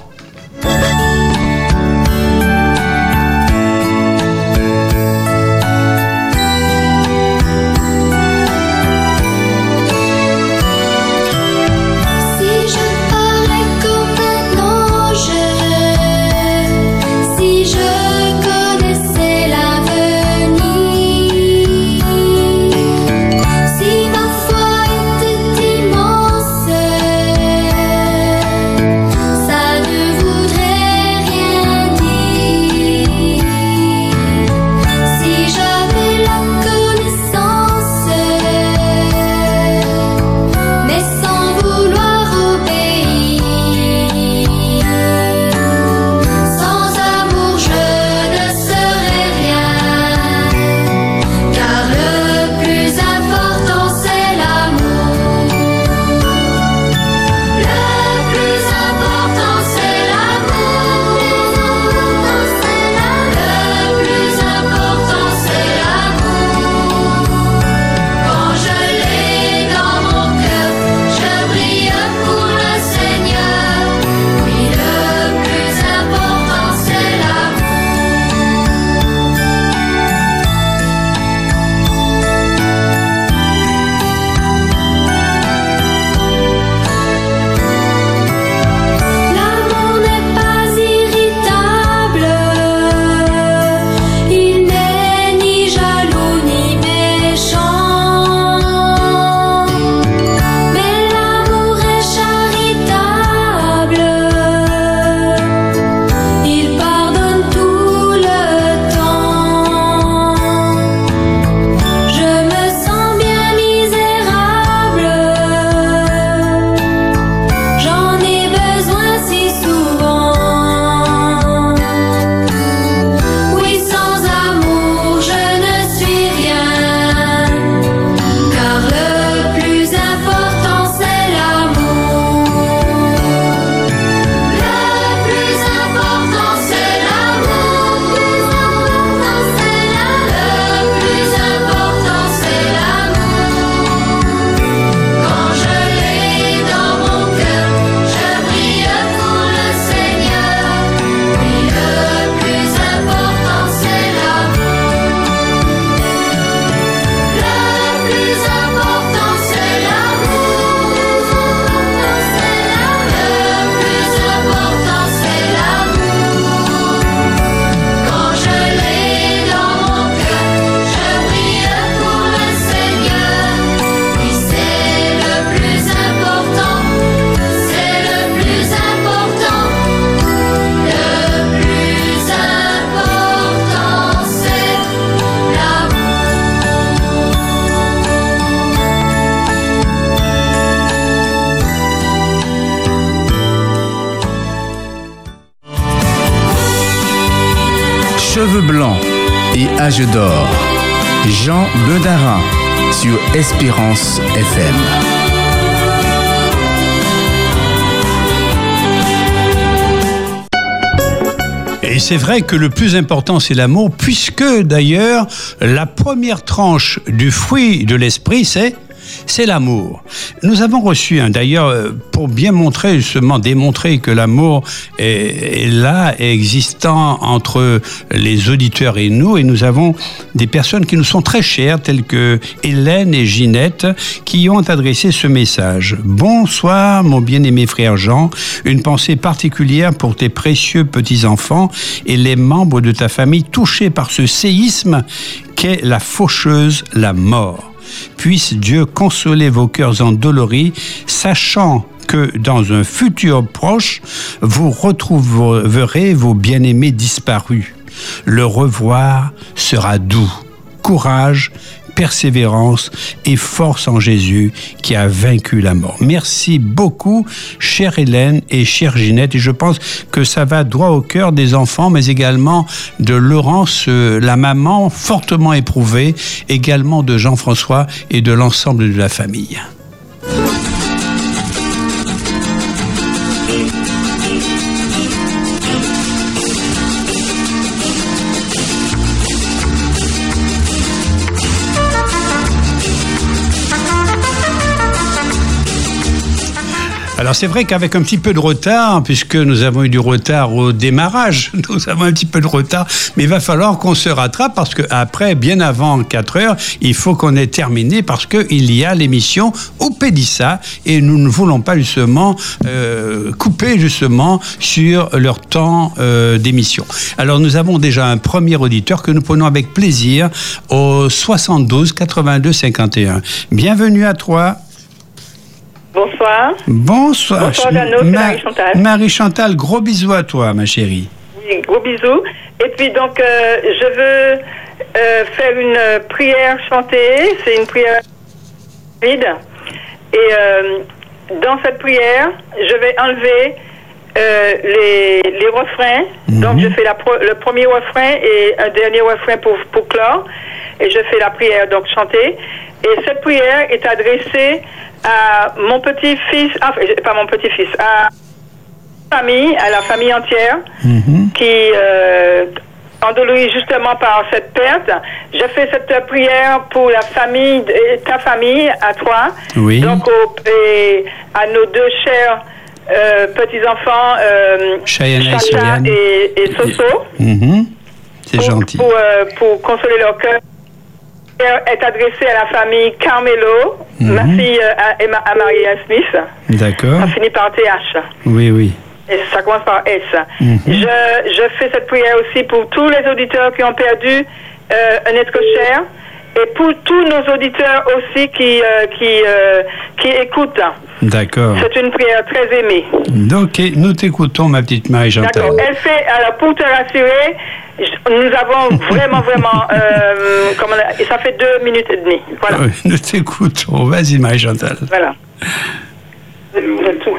C'est vrai que le plus important, c'est l'amour, puisque d'ailleurs, la première tranche du fruit de l'esprit, c'est c'est l'amour. Nous avons reçu, hein, d'ailleurs, euh, pour bien montrer, justement, démontrer que l'amour est, là, est existant entre les auditeurs et nous, et nous avons des personnes qui nous sont très chères, telles que Hélène et Ginette, qui ont adressé ce message. Bonsoir, mon bien-aimé frère Jean, une pensée particulière pour tes précieux petits-enfants et les membres de ta famille touchés par ce séisme qu'est la faucheuse, la mort. Puisse Dieu consoler vos cœurs endoloris, sachant que dans un futur proche, vous retrouverez vos bien-aimés disparus. Le revoir sera doux. Courage, persévérance et force en Jésus qui a vaincu la mort. Merci beaucoup, chère Hélène et chère Ginette. Et je pense que ça va droit au cœur des enfants, mais également de Laurence, euh, la maman fortement éprouvée, également de Jean-François et de l'ensemble de la famille. Alors c'est vrai qu'avec un petit peu de retard, puisque nous avons eu du retard au démarrage, <laughs> nous avons un petit peu de retard, mais il va falloir qu'on se rattrape parce que après, bien avant 4 heures, il faut qu'on ait terminé parce qu'il y a l'émission au Pédissa et nous ne voulons pas justement euh, couper justement sur leur temps euh, d'émission. Alors nous avons déjà un premier auditeur que nous prenons avec plaisir au 72 82 51. Bienvenue à toi. Bonsoir. Bonsoir. Bonsoir, Ma- Marie-Chantal. Marie-Chantal, gros bisous à toi, ma chérie. Oui, gros bisous. Et puis donc, euh, je veux euh, faire une euh, prière chantée. C'est une prière vide. Et euh, dans cette prière, je vais enlever euh, les, les refrains. Donc, je fais la pro- le premier refrain et un dernier refrain pour, pour clore. Et je fais la prière, donc chantée. Et cette prière est adressée à mon petit-fils, ah, pas mon petit-fils, à famille, à la famille entière, qui euh, endolorie justement par cette perte. Je fais cette prière pour la famille, ta famille, à toi. Oui. Donc au- et à nos deux chers euh, petits-enfants, euh, Cheyenne et Soso Mhm. C'est pour, gentil. Pour, euh, pour consoler leur cœur. est adressée à la famille Carmelo, Mhm. ma fille euh, à, Emma- à Maria Smith. D'accord. Ça finit par TH. Oui, oui. Et ça commence par S. Mhm. je, je fais cette prière aussi pour tous les auditeurs qui ont perdu euh, un être cher et pour tous nos auditeurs aussi qui, euh, qui, euh, qui écoutent. D'accord. C'est une prière très aimée. Ok, nous t'écoutons, ma petite Marie-Chantal. D'accord. Elle fait, alors pour te rassurer, nous avons <laughs> vraiment, vraiment, euh, comment on a- et ça fait deux minutes et demie. Voilà. Nous t'écoutons. Vas-y, Marie-Chantal. Voilà. C'est tout.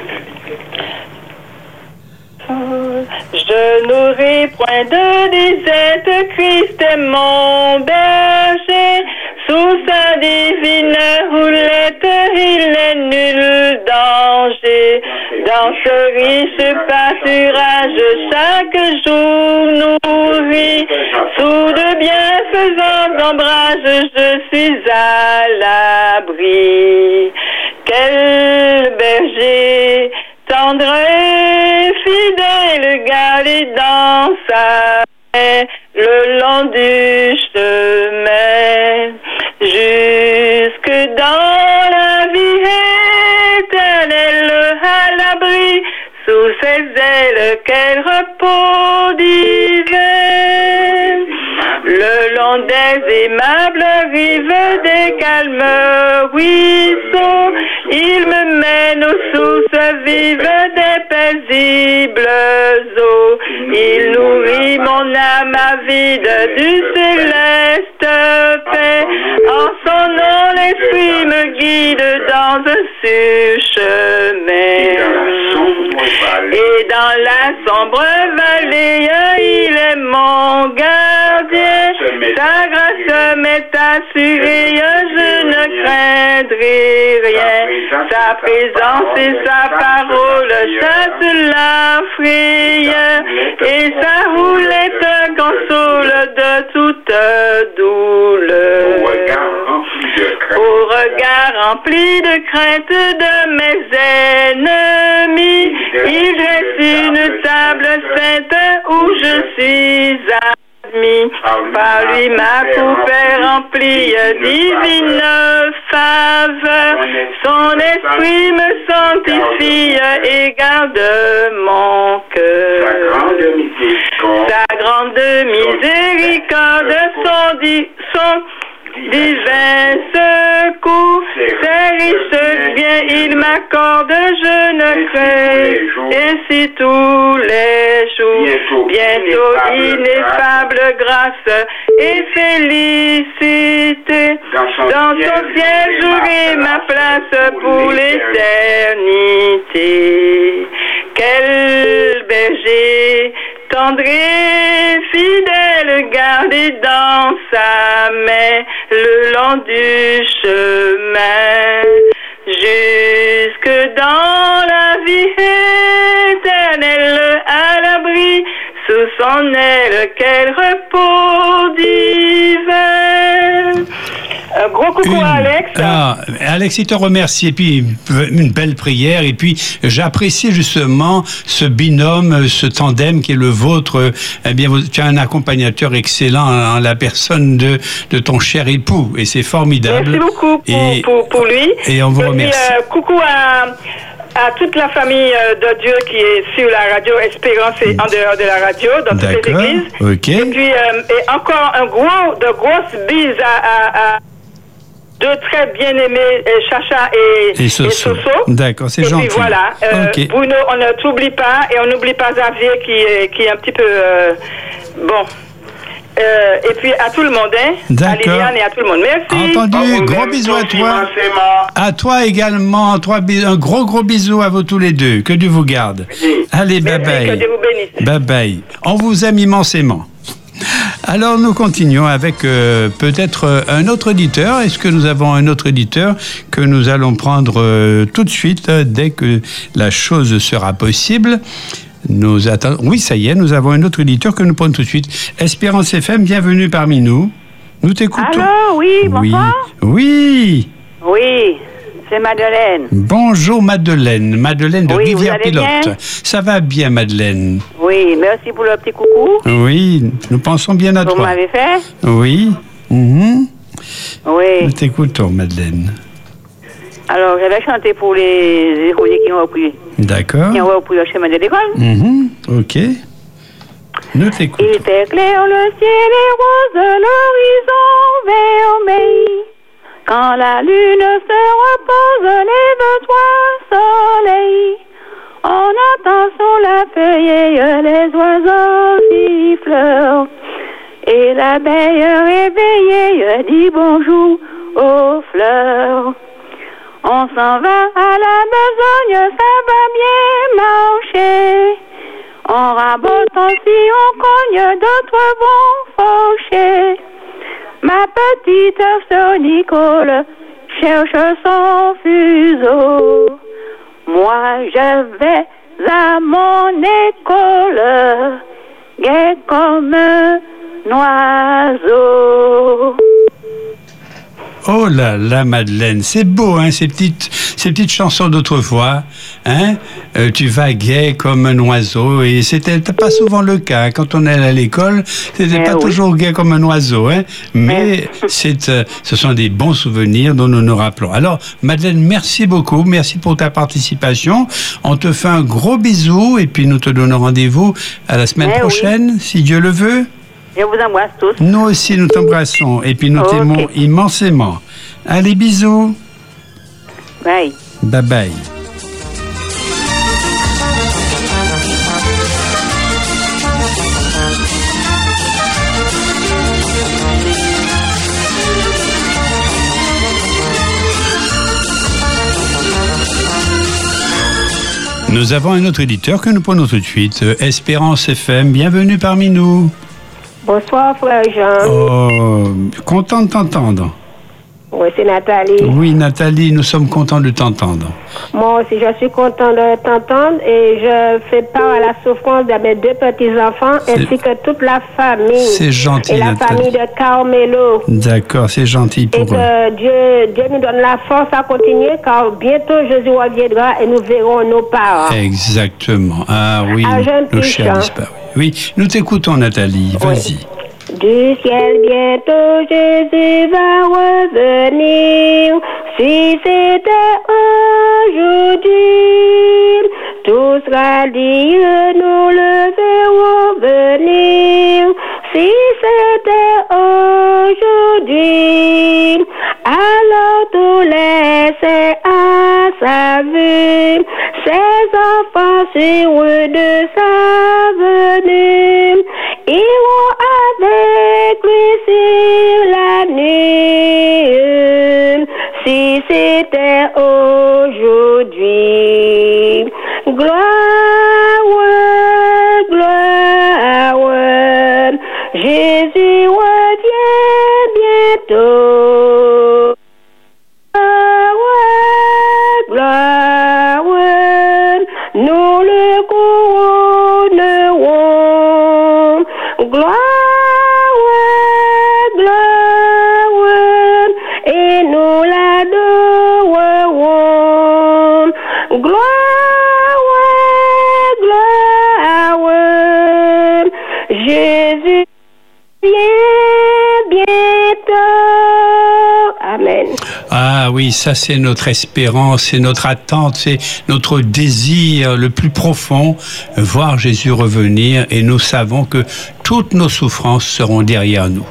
Je n'aurai point de disette, Christ est mon berger. Sous sa divine roulette, il n'est nul danger. Dans ce riche pâturage, chaque jour nourri, sous de bienfaisants ombrages, je suis à l'abri. Quel berger tendre fidèle garé dans sa le long du chemin jusque dans la vie éternelle à l'abri sous ses ailes quel repos divin le long des aimables rives des calmes ruisseaux, il me mène aux sources vives des paisibles eaux. Il nourrit mon âme avide du céleste paix. En son nom, l'esprit me guide dans un sûr chemin. Et dans la sombre vallée, il est mon gardien. Sa grâce m'est assurée, je ne craindrai rien. Sa présence et sa parole chassent la frayeur. Et sa roulette console de toute douleur. Au regard rempli de crainte de mes ennemis, il dresse une table sainte où je suis admis. Par lui ma coupe est remplie divine faveur. Son esprit me sanctifie et garde mon cœur. Sa grande miséricorde, son, son divin secours, ses riches biens il m'accorde, je ne crains, ainsi tous les jours. Bientôt ineffable grâce et félicité, dans son ciel j'aurai ma place pour l'éternité. Quel berger tendre et fidèle gardé dans sa main le long du chemin jusque dans la vie éternelle à l'abri sous son aile quel repos divin un gros coucou à Alex Ah, Alex, il te remercie. Et puis, une belle prière. Et puis, j'apprécie justement ce binôme, ce tandem qui est le vôtre. Eh bien, tu as un accompagnateur excellent en la personne de, de ton cher époux. Et c'est formidable. Merci beaucoup pour, Et- pour, pour lui. et on vous puis, remercie. euh, coucou à, à toute la famille euh, de Dieu qui est sur la radio Espérance et en dehors de la radio, dans toutes les D'accord. églises. Ok. Et puis, euh, et encore un gros, de grosses bises à, à- à deux très bien-aimés, euh, Chacha et, Et Soso. D'accord, c'est et gentil. puis voilà, euh. Bruno, on ne t'oublie pas et on n'oublie pas Xavier qui est, qui est un petit peu... euh, bon. Euh, et puis à tout le monde, hein, à D'accord. Liliane et à tout le monde. Merci. Entendu. Gros bisous à toi. À toi également. Un gros, gros bisou à vous tous les deux. Que Dieu vous garde. Allez, bye Merci, que bye. Dieu vous bénisse. Bye bye. On vous aime immensément. Alors nous continuons avec euh, peut-être euh, un autre éditeur. Est-ce que nous avons un autre éditeur que nous allons prendre euh, tout de suite dès que la chose sera possible? Nous attendons. Oui, ça y est, nous avons un autre éditeur que nous prenons tout de suite. Espérance FM, bienvenue parmi nous. Nous t'écoutons. Allô, oui, oui. bonsoir. Oui. Oui, c'est Madeleine. Bonjour Madeleine. Madeleine de Oui, vous Rivière allez Pilote. bien Ça va bien Madeleine? Oui, merci pour le petit coucou. Oui, nous pensons bien à Vous toi. m'avez fait? Oui. Mhm. Oui. Nous t'écoutons, Madeleine. Alors, j'avais chanté pour les écoliers qui ont repris, D'accord. qui ont repris le chemin de l'école. Mhm. Ok. Nous t'écoutons. Il était clair le ciel et rose, l'horizon vermeil. Quand la lune se repose, lève-toi, soleil. On entend sur la feuille les oiseaux siffleurs. Et l'abeille réveillée dit bonjour aux fleurs. On s'en va à la besogne, ça va bien marcher. On rabote si on cogne, d'autres vont faucher. Ma petite sœur Nicole cherche son fuseau. Moi je vais à mon école, gai comme un oiseau. Oh là là, Madeleine, c'est beau, hein, ces petites, ces petites chansons d'autrefois. Hein Euh, tu vas gai comme un oiseau, et c'était pas souvent le cas. Quand on est à l'école, c'était Eh pas oui. toujours gai comme un oiseau, hein. Mais c'est, euh, ce sont des bons souvenirs dont nous nous rappelons. Alors, Madeleine, merci beaucoup, merci pour ta participation. On te fait un gros bisou, et puis nous te donnons rendez-vous à la semaine Eh oui. prochaine, si Dieu le veut. Je vous embrasse tous. Nous aussi, nous t'embrassons et puis nous t'aimons immensément. Allez, bisous. Bye. Bye bye. Nous avons un autre éditeur que nous prenons tout de suite, euh, Espérance FM. Bienvenue parmi nous. Bonsoir, frère Jean. Oh, content de t'entendre. Oui, c'est Nathalie. Oui, Nathalie, nous sommes contents de t'entendre. Moi aussi, je suis content de t'entendre et je fais part à la souffrance de mes deux petits-enfants ainsi que toute la famille. C'est gentil, Et la Nathalie. famille de Carmelo. D'accord, c'est gentil Et pour eux. que Dieu, Dieu nous donne la force à continuer car bientôt Jésus reviendra et nous verrons nos parents. Exactement. Ah oui, nos chers disparus. Oui, nous t'écoutons, Nathalie. Vas-y. Du ciel bientôt Jésus va revenir. Si c'était aujourd'hui, tout sera dit, nous le verrons venir. Si c'était aujourd'hui, alors tout laissait à sa vue. Ses enfants sûrs de sa venue iront avec lui sur la nuit. Si c'était aujourd'hui, gloire, gloire, Jésus revient bientôt. Jésus vient bientôt. Amen. Ah oui, ça c'est notre espérance, c'est notre attente, c'est notre désir le plus profond, voir Jésus revenir et nous savons que toutes nos souffrances seront derrière nous.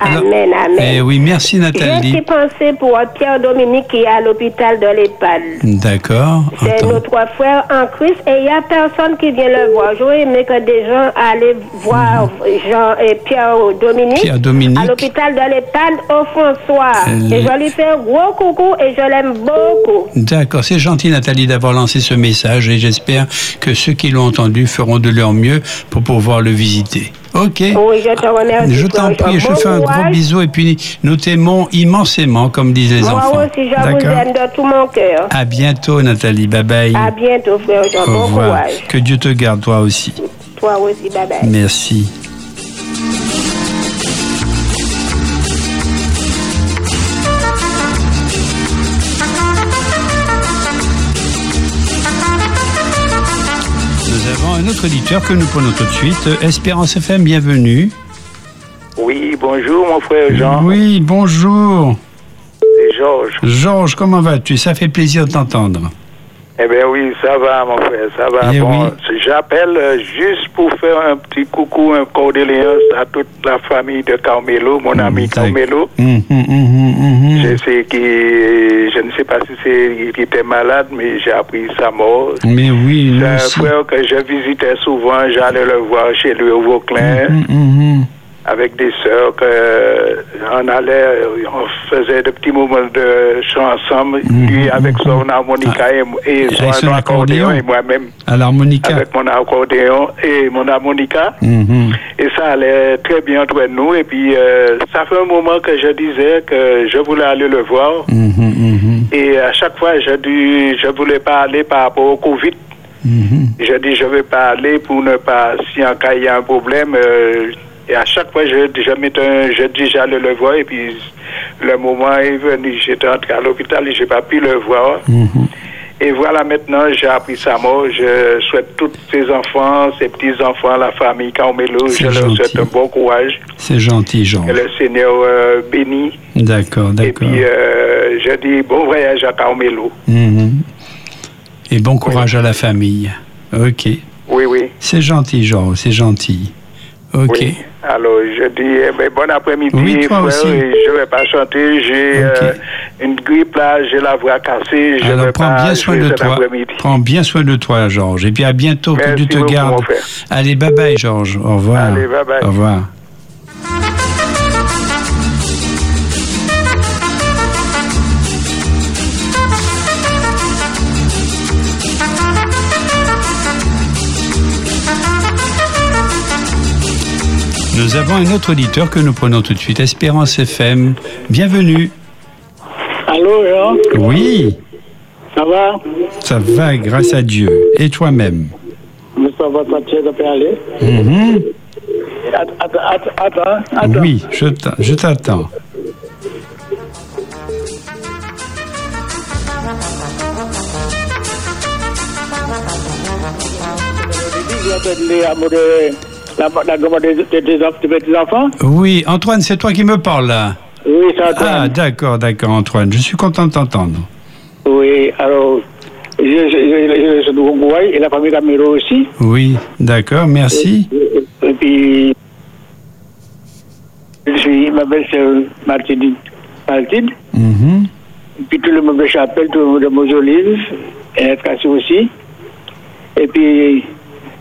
Alors- Amen, amen. Eh oui, merci J'ai Nathalie. pensé pour Pierre Dominique qui est à l'hôpital de l'EHPAD. D'accord. C'est Attends. notre frère en Christ et il n'y a personne qui vient le voir. J'aurais aimé que des gens allaient voir Jean et Pierre Dominique, Mhm. Pierre Dominique. à l'hôpital de l'EHPAD au François. Euh, Et je lui fais un gros coucou et je l'aime beaucoup. D'accord, c'est gentil Nathalie d'avoir lancé ce message et j'espère que ceux qui l'ont entendu feront de leur mieux pour pouvoir le visiter. Ok. Oui, je te remercie. Je t'en prie, je Bon fais un gros bisou et puis nous t'aimons immensément, comme disent les Moi enfants. aussi, je vous aime de tout mon cœur. À bientôt Nathalie, bye bye. À bientôt, frère Jean. Au Bon revoir. courage. Que Dieu te garde toi aussi. Toi aussi, bye bye. Merci. Autre auditeur que nous prenons tout de suite. Espérance FM, bienvenue. Oui, bonjour mon frère Jean, Oui, bonjour. c'est Georges. Georges, comment vas-tu? Ça fait plaisir de t'entendre. Eh bien oui, ça va mon frère, ça va. Eh bon, oui. j'appelle euh, juste pour faire un petit coucou, un condoléance à toute la famille de Carmelo, mon ami Carmelo. Hum, hum, Je sais qu'il, je ne sais pas si c'est qu'il était malade, mais j'ai appris sa mort. Mais oui, C'est un frère que je visitais souvent, j'allais le voir chez lui au Vauclin. Hum, hum. Avec des sœurs euh, on allait, on faisait de petits moments de chant ensemble, lui avec son harmonica et, et Mhm, Avec son son accordéon et moi-même À l'harmonica. avec mon accordéon et mon harmonica. Hum. Et ça allait très bien entre nous. Et puis, euh, ça fait un moment que je disais que je voulais aller le voir. Hum. Et à chaque fois, je dis, je voulais pas aller par rapport au Covid. Mhm. Je dis, je vais pas aller pour ne pas, si en cas il y a un problème. euh, et à chaque fois, je, je, un- je dis, j'allais le voir. Et puis, le moment est venu. J'étais entré à l'hôpital et j'ai pas pu le voir. Mhm. Et voilà, maintenant, j'ai appris sa mort. Je souhaite tous ses enfants, ses petits-enfants, la famille Carmelo, je leur gentil. souhaite un bon courage. C'est gentil, Jean. Que le Seigneur euh, bénit. D'accord, Et d'accord. puis, euh, je dis bon voyage à Carmelo. Mhm. Et bon courage à la famille. Ok. Oui, oui. C'est gentil, Jean, c'est gentil. Ok. Oui. Alors, je dis eh ben, bon après-midi, Oui, frère. aussi. Je vais pas chanter. J'ai euh, une grippe là, j'ai la voix cassée. Je Alors vais prends pas bien soin de toi. Prends bien soin de toi, Georges. Et puis à bientôt, que Merci Dieu te beaucoup, garde. mon frère. Allez, bye bye, Georges. Au revoir. Allez, bye bye. Au revoir. Nous avons un autre auditeur que nous prenons tout de suite. Espérance FM. Bienvenue. Oui, Ça va? Ça va, grâce à Dieu. Et toi-même? Moustapha Sanchez de Péalé. Mhm. Attends, attends, attends, attends. Oui, je t'a- je t'attends. La, la des, des, des, enfants. Oui, Antoine, c'est toi qui me parles là. Oui, ça Ah, d'accord, d'accord, Antoine. Je suis content de t'entendre. Oui, alors, je, je, je, je suis de Gongouaï et la famille Camero aussi. Oui, d'accord, merci. Et puis, je suis ma belle-sœur Martine. Martine. Et puis tout le monde de Chapelle, tout le monde de Mosolive, et aussi. Et puis,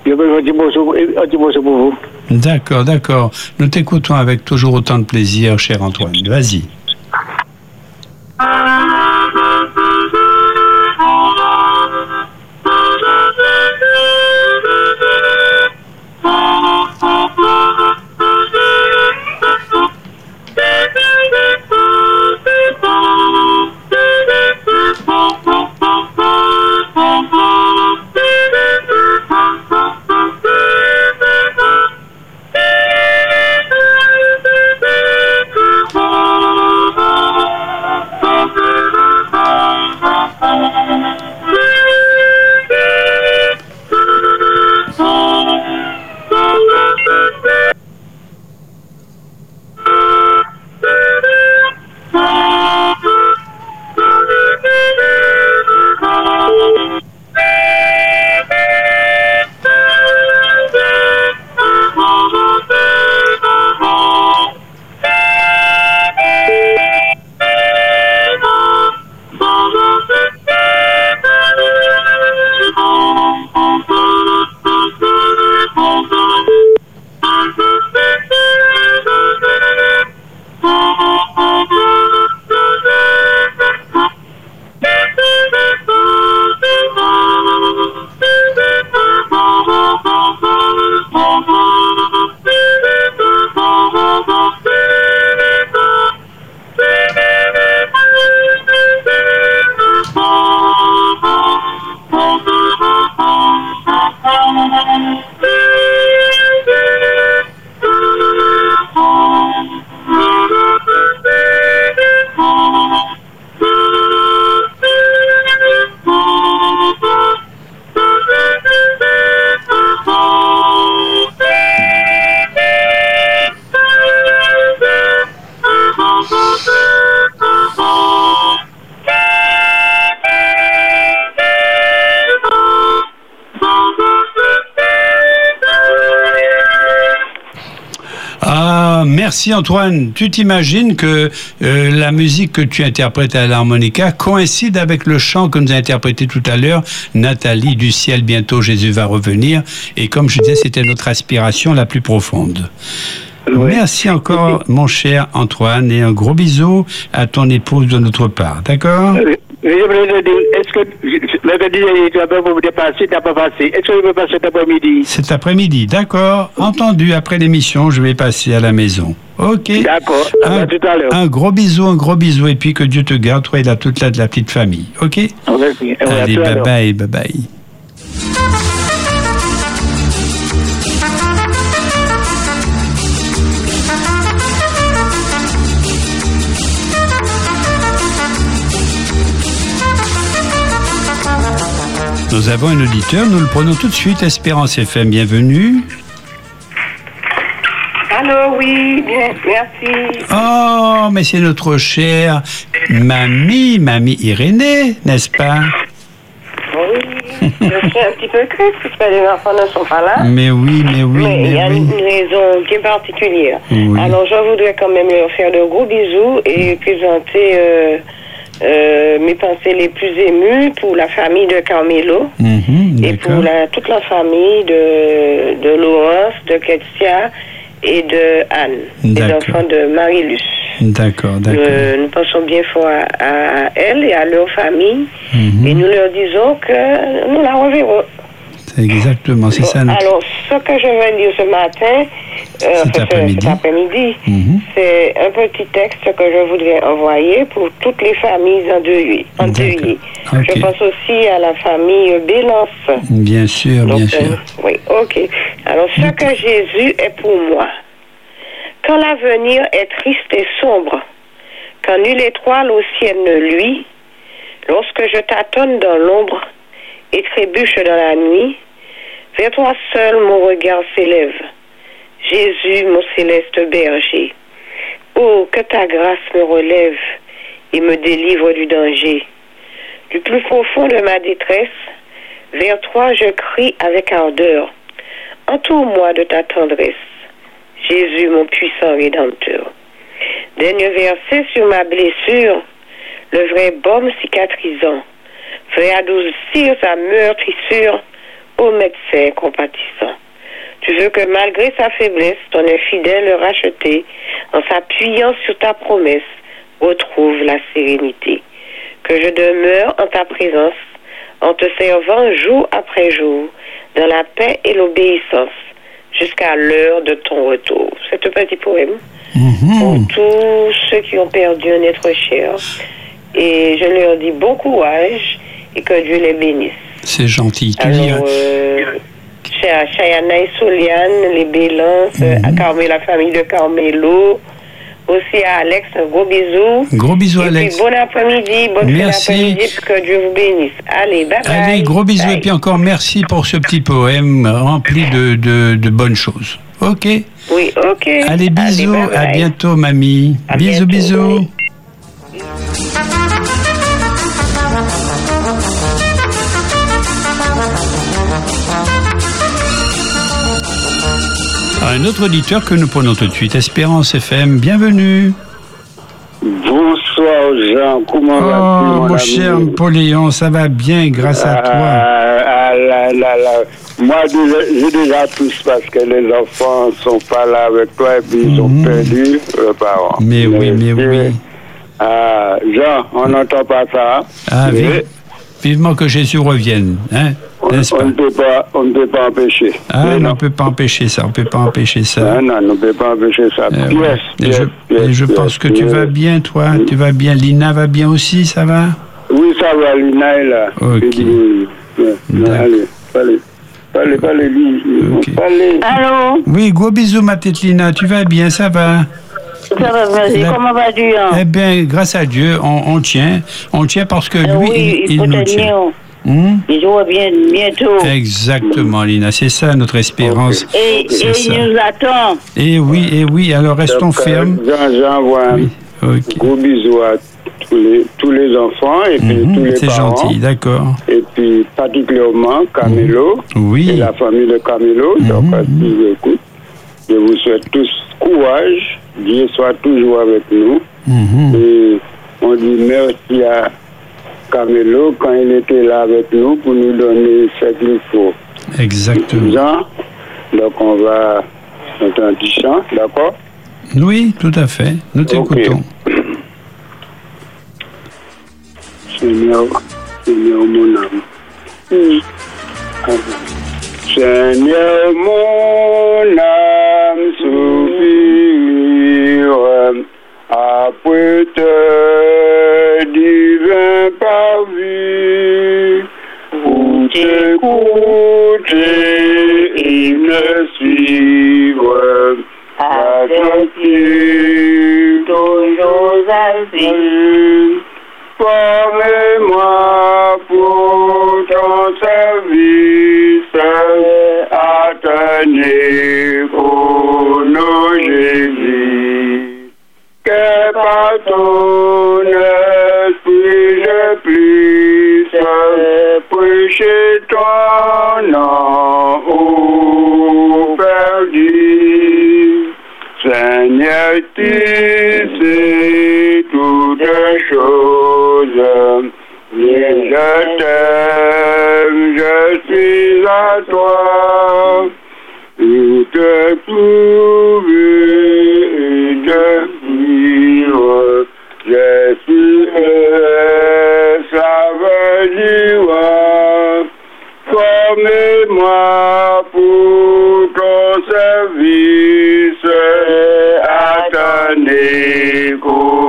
je veux un petit morceau, un petit morceau pour vous. D'accord, d'accord. Nous t'écoutons avec toujours autant de plaisir, cher Antoine. Vas-y. Ah, merci Antoine. Tu t'imagines que euh, la musique que tu interprètes à l'harmonica coïncide avec le chant que nous a interprété tout à l'heure, Nathalie du ciel, bientôt Jésus va revenir. Et comme je disais, c'était notre aspiration la plus profonde. Merci encore, <laughs> mon cher Antoine, et un gros bisou à ton épouse de notre part. D'accord? Euh, Je voulais dire, est-ce que, mercredi, tu as pas pour me dépasser, tu n'as pas passé. Est-ce que je peux passer cet après-midi? Cet après-midi, d'accord Entendu, après l'émission, je vais passer à la maison. Ok D'accord, un, à tout à l'heure. un gros bisou, un gros bisou, et puis que Dieu te garde, toi et la, toute la, de la petite famille. Ok Merci. Allez, bye bye, bye bye. Nous avons un auditeur, nous le prenons tout de suite. Espérance FM, bienvenue. Oui, bien, <laughs> merci. Oh, mais c'est notre chère mamie, mamie Irénée, n'est-ce pas? Oui, je suis un petit peu triste puisque les enfants ne sont pas là. Mais oui, mais oui, Mais il y a oui. une raison bien particulière. Oui. Alors, je voudrais quand même leur faire de gros bisous et présenter euh, euh, mes pensées les plus émues pour la famille de Carmelo Mhm, et pour la, toute la famille de, de Laurence, de Ketia et de Anne, les enfants de Marie-Luce. D'accord, d'accord. Nous, nous pensons bien fort à, à elles et à leur famille Mhm. et nous leur disons que nous la reverrons. Exactement, c'est ça. notre- Alors, ce que je vais dire ce matin, euh, Cet ce- après-midi. Mhm. C'est un petit texte que je voudrais envoyer pour toutes les familles endeuillées. endeuillées. Ok. Je pense aussi à la famille Bélance. Bien sûr, bien Donc, sûr. euh, oui, ok. Alors, ce que Jésus est pour moi. Quand l'avenir est triste et sombre, quand nulle étoile au ciel ne luit, lorsque je tâtonne dans l'ombre et trébuche dans la nuit, vers toi seul mon regard s'élève. Jésus, mon céleste berger. Oh, que ta grâce me relève et me délivre du danger. Du plus profond de ma détresse, vers toi je crie avec ardeur. Entoure-moi de ta tendresse. Jésus, mon puissant rédempteur. Dernier verset sur ma blessure, le vrai baume cicatrisant, fait adoucir sa meurtrissure au médecin compatissant. Tu veux que malgré sa faiblesse, ton infidèle racheté, en s'appuyant sur ta promesse, retrouve la sérénité. Que je demeure en ta présence, en te servant jour après jour, dans la paix et l'obéissance, jusqu'à l'heure de ton retour. C'est un petit poème pour tous ceux qui ont perdu un être cher. Et je leur dis bon courage et que Dieu les bénisse. C'est gentil. Tu Alors, euh, Cha- Chayana et Soliane, les Bélances, à Carmé, la famille de Carmelo, aussi à Alex, un gros bisou. Gros bisous, et Alex. Puis, bon après-midi, bonne Merci. que Dieu vous bénisse. Allez, bye bye. Allez, gros bisous et puis encore merci pour ce petit poème rempli de, de, de bonnes choses. Ok? Oui, ok. Allez, bisous, bye à bientôt, mamie. À bisous, bientôt, bisous. Un autre auditeur que nous prenons tout de suite, Espérance FM, bienvenue. Bonsoir Jean, comment vas-tu Oh, mon cher Napoléon, ça va bien grâce à toi. Ah, ah, là, là, là. Moi, j'ai déjà tous parce que les enfants sont pas là avec toi et puis ils ont perdu leurs parents. Mhm. Mais oui, mais oui. Ah, Jean, on n'entend pas ça. Ah, Mais vive- vivement que Jésus revienne, hein, on, n'est-ce on pas ne peut pas, on ne peut pas empêcher. Ah, Mais on ne non. peut pas empêcher ça, on ne peut pas empêcher ça. Ah, non, on ne peut pas empêcher ça. Pièce, ouais. Et pièce, je, pièce, et je pense que tu vas bien, toi. Tu vas bien. Lina va bien aussi, ça va? Oui, ça va, Lina est là. Ok. Ouais, Allez, allez. Parlez, parlez, lui. Parlez. Allô? Oui, gros bisous, ma petite Lina. Tu vas bien, ça va? Ça va, merci. La- Comment vas-tu hein? Eh bien, grâce à Dieu, on, on tient. On tient parce que lui, Euh, Oui, il, il faut nous tenir. tient. Hmm? Il doit bien bientôt. Exactement, Lina. C'est ça notre espérance. Et, C'est et ça. il nous attend. Et oui, et oui. Alors restons Donc, euh, fermes. J'envoie un gros bisou à tous les, tous les enfants et puis Mhm, tous les C'est parents. gentil, d'accord. Et puis particulièrement Camilo Oui. et la famille de Camilo. Donc, euh, s'ils écoutent, je vous souhaite tous courage. Dieu soit toujours avec nous. Mhm. Et on dit merci à Camilo quand il était là avec nous pour nous donner ce qu'il faut. Exactement. Donc on va faire un petit chant, d'accord? Oui, tout à fait. Nous t'écoutons. Seigneur, Seigneur mon âme. Seigneur mon âme après te divin parvis pour t'écouter et me suivre attentif toujours ainsi Formez-moi pour ton service, attendez pour Que par ton esprit je puisse prêcher ton nom au perdu. Seigneur, tu sais toutes choses. Yeshua, formez-moi pour ton service à ton écono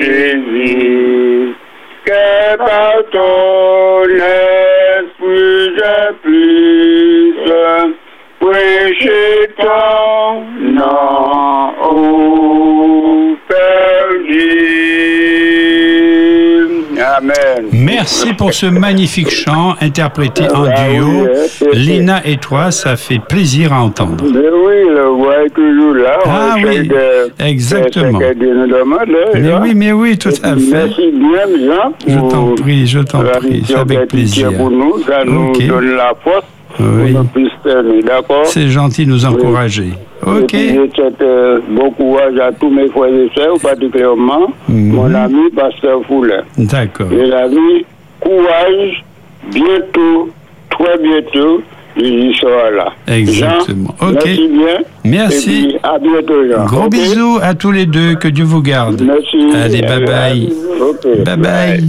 Jésus, que par ton esprit je puisse prêcher ton nom. Merci pour ce magnifique chant interprété en Ah duo. hein, Lina et toi, ça fait plaisir à entendre. Mais oui, le voix est toujours là. Ah oui, de- exactement. de Mais oui, mais oui, tout à fait. Merci bien, Jean. Je t'en prie, je t'en prie, c'est avec plaisir. pour nous. Ça nous Ok. donne la force Oui. puisse d'accord C'est gentil de nous encourager. Et Ok. puis, je souhaite euh, bon courage à tous mes frères et sœurs, particulièrement Mhm. mon ami Pasteur Foulin. D'accord. Mes amis, courage, bientôt, très bientôt, je serai là. Exactement. Jean, Ok. Merci bien. Merci. Et puis, à bientôt, Jean. Gros bisous à tous les deux, que Dieu vous garde. Merci. Allez, bye bye. Ok. Bye bye.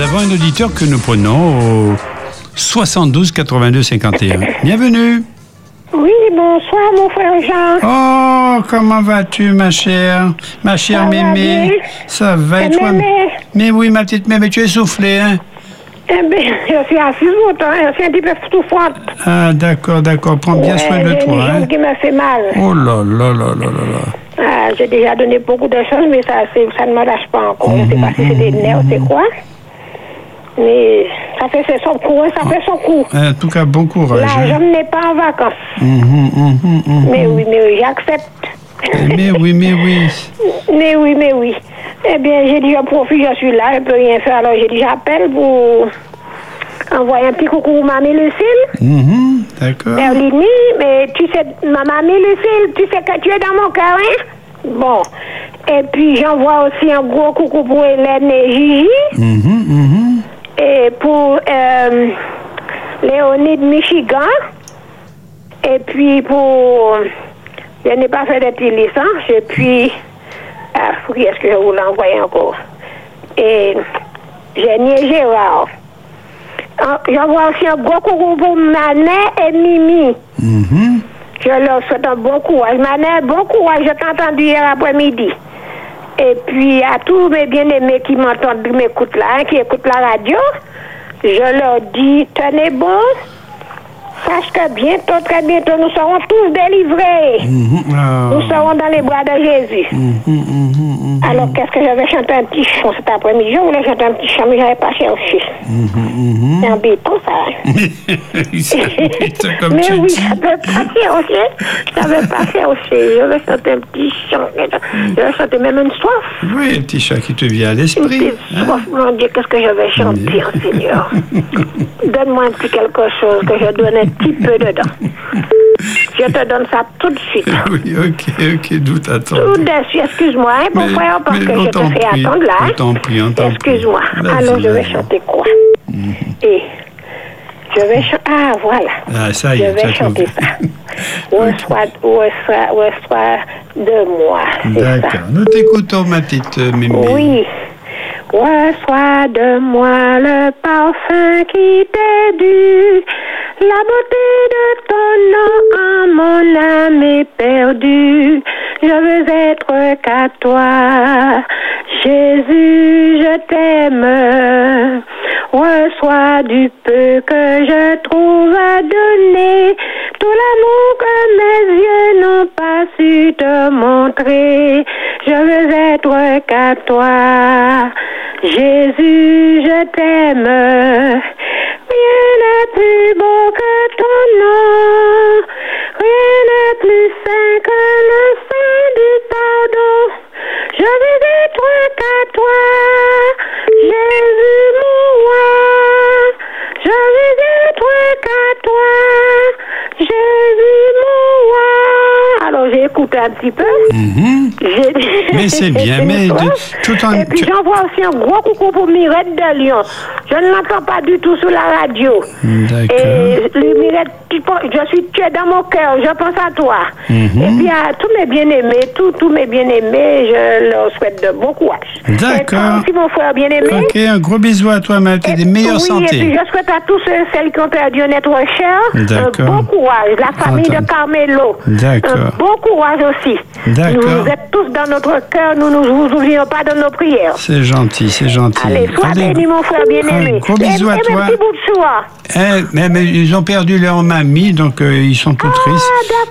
Nous avons un auditeur que nous prenons au 72 82 51. Bienvenue. Oui, bonsoir, mon frère Jean. Oh, comment vas-tu, ma chère? Ma chère Ça va mémé bien. Ça va et Eh, toi? mémé? Mais oui, ma petite mémé, tu es soufflée, hein? Eh bien, je suis assise longtemps, je suis un petit peu souffrante. Ah, d'accord, d'accord. Prends bien Ouais, soin de toi, une hein qui me fait mal. Oh là là là là là là. Ah, j'ai déjà donné beaucoup de choses, mais ça, c'est- ça ne me lâche pas encore. Je ne sais pas si c'est des nerfs, c'est quoi. Mais ça fait son coup, hein, ça fait son coup. En tout cas, bon courage. Là, je hein. n'ai pas en vacances. Mhm, mhm, mhm. Mais oui, mais oui, j'accepte. Mais oui, mais oui. <laughs> Mais oui, mais oui. Eh bien, j'ai dit, je profite, je suis là, je ne peux rien faire. Alors, j'ai dit, j'appelle pour envoyer un petit coucou à mamie Lucille. D'accord. Berlini, mais tu sais, ma mamie Lucille, tu sais que tu es dans mon cœur, hein? Bon. Et puis, j'envoie aussi un gros coucou pour Hélène et Gigi. Et pour euh, Léonide Michigan. Et puis pour. Je n'ai pas fait de petite licence. Et puis. Ah, qui est-ce que je voulais envoyer encore? Et Génie Gérard. Ah, J'envoie aussi un gros coucou pour Manet et Mimi. Mhm. Je leur souhaite un bon courage. Manet, bon courage. Je t'ai entendu hier après-midi. Et puis à tous mes bien-aimés qui m'entendent, qui m'écoutent là, hein, qui écoutent la radio, je leur dis, tenez bon, sache que bientôt, très bientôt, nous serons tous délivrés. Mhm. Ah. Nous serons dans les bras de Jésus. Mhm, mhm, mhm. Alors, qu'est-ce que j'avais chanté un petit chant cet après-midi? Je voulais chanter un petit chant, mais je n'avais pas cherché. Mhm, C'est embêtant, ça. <laughs> hein. comme mais oui, ça peut pas chercher. Ça veut pas chercher. Je vais chanter un petit chant. Je vais chanter même une strophe. Oui, un petit chat qui te vient à Une l'esprit. petite strophe, mon Dieu, qu'est-ce que je vais chanter, hein, Seigneur? <laughs> Donne-moi un petit quelque chose que je donne un petit peu dedans. Je te donne ça tout de suite. <laughs> Oui, ok, ok, d'où t'attends. Tout de suite, excuse-moi, hein, mon Mais- frère, parce que je te fais prie, attendre là. on hein. t'en prie. Excuse-moi. Alors, je vais chanter quoi? Et je vais chanter. Ah, voilà. Ah, ça y je est, vais ça chanter ça. Reçois, reçois, reçois de moi. D'accord, nous t'écoutons, ma petite euh, Mimi. Oui. Reçois de moi le parfum qui t'est dû, la beauté de ton nom en mon âme est perdue. Je veux être qu'à toi, Jésus, je t'aime. Reçois du peu que je trouve à donner, tout l'amour que mes yeux n'ont pas su te montrer. Je veux être qu'à toi, Jésus, je t'aime. Rien n'est plus beau que ton nom, rien n'est plus saint que le sein du pardon. Je veux être qu'à écouté un petit peu. Mhm. Mais c'est bien, mais de- tout en- Et puis j'envoie aussi un gros coucou pour Mirette de Lyon. Je ne l'entends pas du tout sur la radio. D'accord. Et Mirette, je suis tu es dans mon cœur, je pense à toi. Mhm. Et puis à tous mes bien-aimés, tous tous mes bien-aimés, je leur souhaite de bon courage. D'accord. Et aussi, mon frère bien-aimé. Ok, un gros bisou à toi, Mathilde, des meilleures oui, et puis santé. je souhaite à tous ceux, celles qui ont perdu un être cher, un bon courage. La famille de Carmelo, D'accord. bon courage aussi. D'accord. Vous êtes tous dans notre cœur, nous ne vous oublions pas de nos prières. C'est gentil, c'est gentil. Allez, sois béni, mon frère bien-aimé. un gros bisou à toi. de. Eh, mais, mais ils ont perdu leur mamie, donc euh, ils sont tout tristes.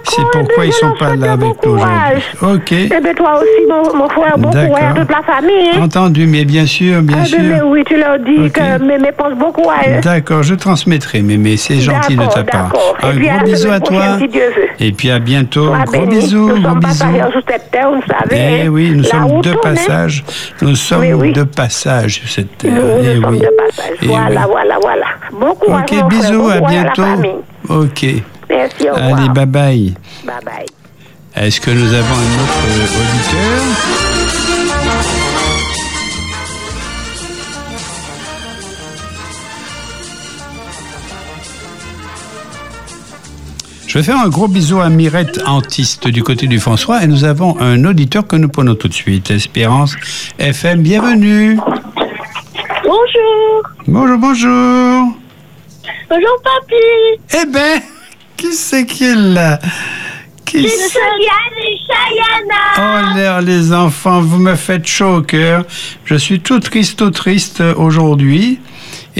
C'est pourquoi ils sont pas là avec nous aujourd'hui. Ok. Et bien toi aussi, mon, mon frère, bon courage à toute la famille. hein. Entendu, mais bien sûr, bien Ah, sûr. mais oui, tu leur dis Ok. que mémé pense beaucoup à eux. D'accord, je transmettrai, Mémé, c'est gentil de ta part. Un gros bisou à toi. prochaine, si Dieu veut. Et puis à bientôt. Sois Gros béni. bisous, Nous gros sommes bisous. passagers sur cette terre, vous savez. Eh hein. oui, nous sommes de passage. Nous sommes de passage sur cette terre. Nous, nous Eh sommes de passage. Eh voilà, voilà, voilà. Bon courage, Ok, bisous, à bientôt. Ok. Merci. Allez, bye bye. Bye bye. Est-ce que nous avons un autre auditeur? Je vais faire un gros bisou à Mirette Antiste du côté du François et nous avons un auditeur que nous prenons tout de suite. Espérance FM, bienvenue. Bonjour. Bonjour, bonjour. Bonjour, papy. Eh ben, qui c'est qui est là? Qui C'est. Oh l'air, les enfants, vous me faites chaud au cœur. Je suis tout triste, tout triste aujourd'hui.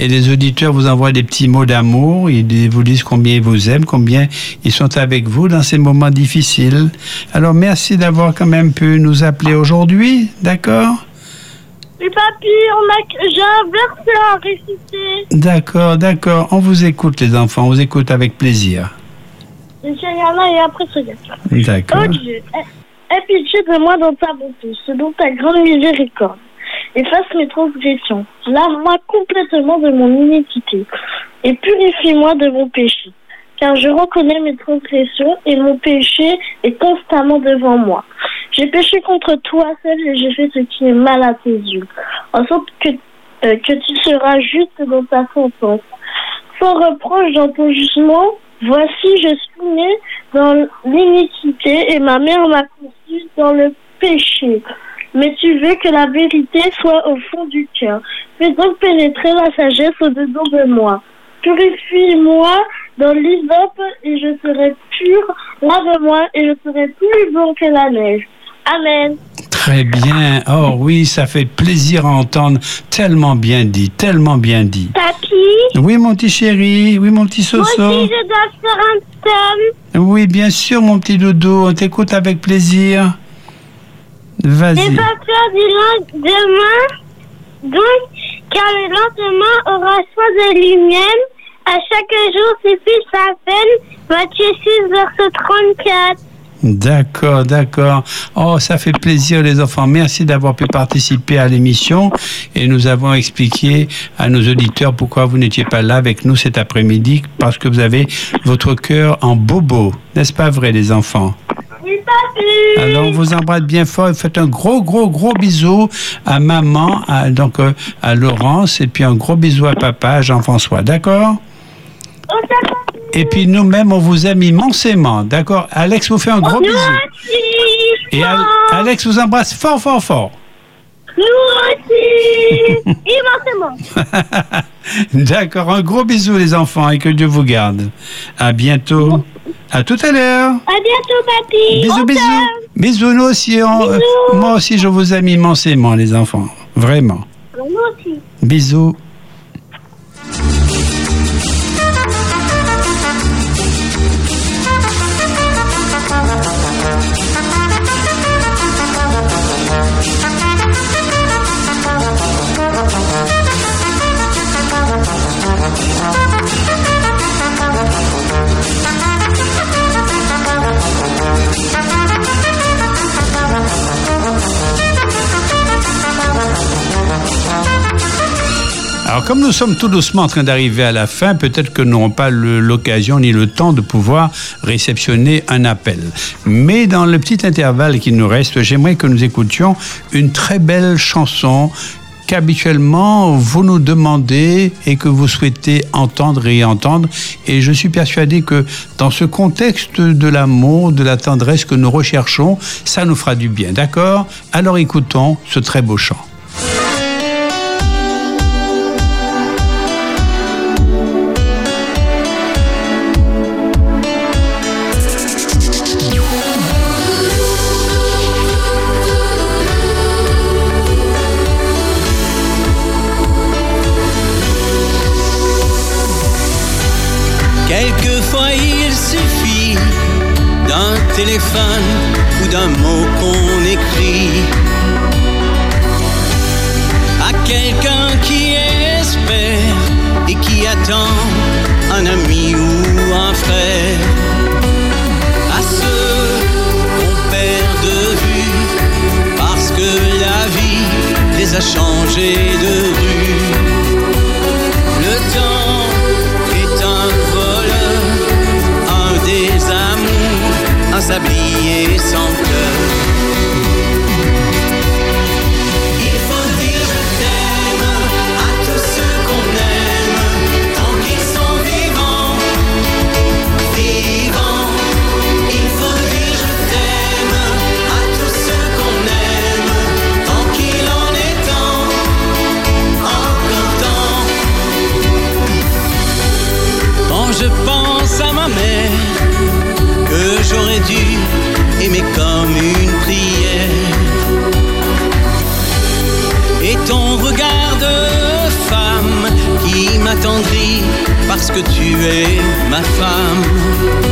Et les auditeurs vous envoient des petits mots d'amour. Ils vous disent combien ils vous aiment, combien ils sont avec vous dans ces moments difficiles. Alors merci d'avoir quand même pu nous appeler aujourd'hui, d'accord? Oui, papy, on a... j'ai un verset à réciter. D'accord, d'accord. On vous écoute les enfants, on vous écoute avec plaisir. Et après. D'accord. Oh Dieu, aie pitié de moi dans ta bonté, selon ta grande miséricorde. Efface mes transgressions. Lave-moi complètement de mon iniquité. Et purifie-moi de mon péché. Car je reconnais mes transgressions et mon péché est constamment devant moi. J'ai péché contre toi seul et j'ai fait ce qui est mal à tes yeux. En sorte que, euh, que tu seras juste dans ta sentence. Sans reproche dans ton jugement, voici je suis né dans l'iniquité et ma mère m'a conçu dans le péché. Mais tu veux que la vérité soit au fond du cœur. Fais donc pénétrer la sagesse au-dedans de moi. Purifie-moi dans l'hysope et je serai pur. Lave-moi et je serai plus blanc que la neige. Amen. Très bien. Oh oui, ça fait plaisir à entendre. Tellement bien dit, tellement bien dit. Papy, Oui, mon petit chéri. Oui, mon petit moi Soso. aussi je dois faire un tome. Oui, bien sûr, mon petit doudou. On t'écoute avec plaisir. N'aie Vas-y. pas peur du lendemain. Donc, car le lendemain aura soin de lui-même. À chaque jour suffit sa peine. Matthieu 6, verset 34. D'accord, d'accord. Oh, ça fait plaisir, les enfants. Merci d'avoir pu participer à l'émission. Et nous avons expliqué à nos auditeurs pourquoi vous n'étiez pas là avec nous cet après-midi, parce que vous avez votre cœur en bobo. N'est-ce pas vrai, les enfants? Oui, papy. Alors, on vous embrasse bien fort. Faites un gros, gros, gros bisou à maman, à, donc euh, à Laurence, et puis un gros bisou à papa, à Jean-François. D'accord? Et puis nous-mêmes, on vous aime immensément. D'accord? Alex vous fait un gros Nous bisou. aussi. Et Al- Alex vous embrasse fort, fort, fort. Nous aussi. <laughs> Immensément. D'accord, un gros bisou les enfants et que Dieu vous garde. À bientôt. À tout à l'heure. À bientôt, papy. Bisous, On bisous. Bisous, nous aussi. on- euh, moi aussi, je vous aime immensément, les enfants. Vraiment. Nous aussi. Bisous. Alors, comme nous sommes tout doucement en train d'arriver à la fin, peut-être que nous n'aurons pas l'occasion ni le temps de pouvoir réceptionner un appel. Mais dans le petit intervalle qui nous reste, j'aimerais que nous écoutions une très belle chanson qu'habituellement vous nous demandez et que vous souhaitez entendre et entendre. Et je suis persuadé que dans ce contexte de l'amour, de la tendresse que nous recherchons, ça nous fera du bien. D'accord? Alors écoutons ce très beau chant. Téléphone ou d'un mot qu'on écrit à quelqu'un qui espère et qui attend un ami ou un frère. À ceux qu'on perd de vue parce que la vie les a changés de sabría parce que tu es ma femme.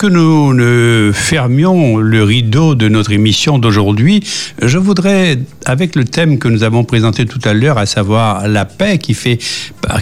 Que nous ne fermions le rideau de notre émission d'aujourd'hui, je voudrais, avec le thème que nous avons présenté tout à l'heure, à savoir la paix, qui fait,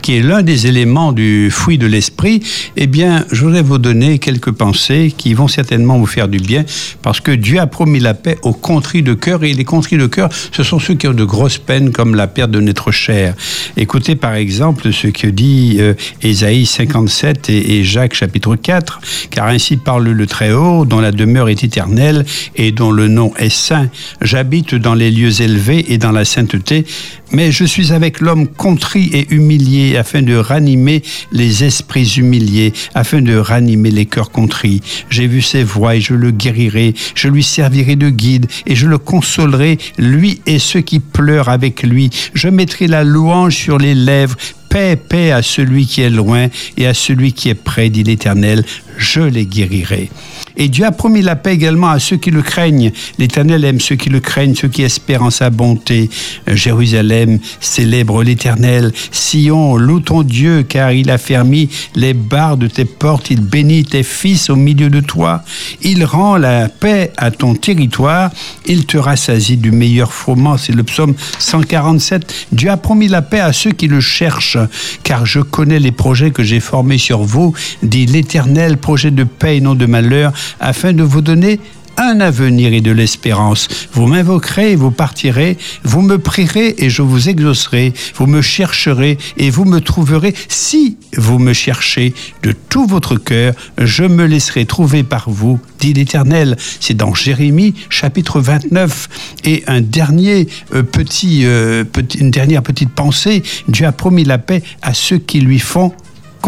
qui est l'un des éléments du fruit de l'esprit, eh bien, je voudrais vous donner quelques pensées qui vont certainement vous faire du bien, parce que Dieu a promis la paix aux contris de cœur, et les contris de cœur, ce sont ceux qui ont de grosses peines, comme la perte de notre chair. Écoutez par exemple ce que dit euh, Ésaïe 57 et, et Jacques chapitre 4, car car ainsi parle le Très-Haut, dont la demeure est éternelle et dont le nom est saint. J'habite dans les lieux élevés et dans la sainteté, mais je suis avec l'homme contrit et humilié, afin de ranimer les esprits humiliés, afin de ranimer les cœurs contrits. J'ai vu ses voies et je le guérirai, je lui servirai de guide et je le consolerai, lui et ceux qui pleurent avec lui. Je mettrai la louange sur les lèvres, Paix, paix à celui qui est loin et à celui qui est près, dit l'Éternel, je les guérirai. Et Dieu a promis la paix également à ceux qui le craignent. L'Éternel aime ceux qui le craignent, ceux qui espèrent en sa bonté. Jérusalem célèbre l'Éternel. Sion, loue ton Dieu, car il a fermi les barres de tes portes. Il bénit tes fils au milieu de toi. Il rend la paix à ton territoire. Il te rassasie du meilleur froment. C'est le psaume 147. Dieu a promis la paix à ceux qui le cherchent, car je connais les projets que j'ai formés sur vous, dit l'Éternel, projet de paix et non de malheur, afin de vous donner un avenir et de l'espérance. Vous m'invoquerez et vous partirez, vous me prierez et je vous exaucerai, vous me chercherez et vous me trouverez. Si vous me cherchez de tout votre cœur, je me laisserai trouver par vous, dit l'Éternel. C'est dans Jérémie chapitre 29. Et un dernier euh, euh, petit, une dernière petite pensée, Dieu a promis la paix à ceux qui lui font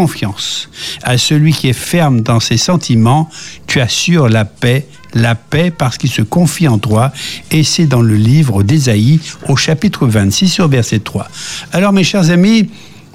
confiance. À celui qui est ferme dans ses sentiments, tu assures la paix, la paix parce qu'il se confie en toi. Et c'est dans le livre d'Ésaïe au chapitre 26 sur verset 3. Alors mes chers amis,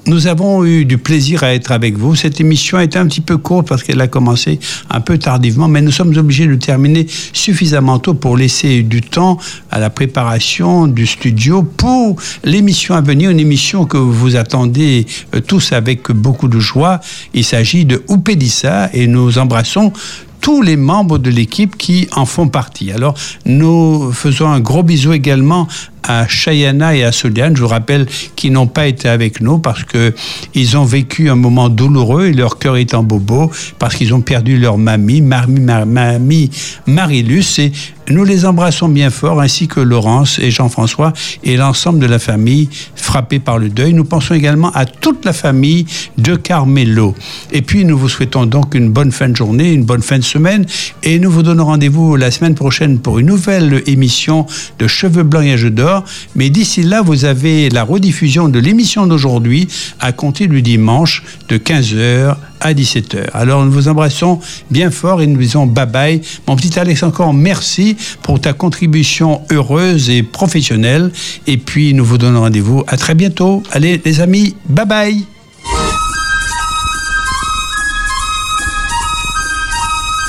nous avons eu du plaisir à être avec vous. Cette émission a été un petit peu courte parce qu'elle a commencé un peu tardivement, mais nous sommes obligés de terminer suffisamment tôt pour laisser du temps à la préparation du studio pour l'émission à venir, une émission que vous attendez euh, tous avec beaucoup de joie. Il s'agit de Oupédissa et nous embrassons tous les membres de l'équipe qui en font partie. Alors, nous faisons un gros bisou également à Chayana et à Soliane. Je vous rappelle qu'ils n'ont pas été avec nous parce que ils ont vécu un moment douloureux et leur cœur est en bobo parce qu'ils ont perdu leur mamie, mamie, mamie Marilus et nous les embrassons bien fort, ainsi que Laurence et Jean-François et l'ensemble de la famille frappée par le deuil. Nous pensons également à toute la famille de Carmelo. Et puis, nous vous souhaitons donc une bonne fin de journée, une bonne fin de semaine, et nous vous donnons rendez-vous la semaine prochaine pour une nouvelle émission de Cheveux Blancs et Jeux d'Or. Mais d'ici là, vous avez la rediffusion de l'émission d'aujourd'hui à compter du dimanche de 15h à 17h. Alors nous vous embrassons bien fort et nous disons bye bye. Mon petit Alex, encore merci pour ta contribution heureuse et professionnelle. Et puis nous vous donnons rendez-vous à très bientôt. Allez les amis, bye bye.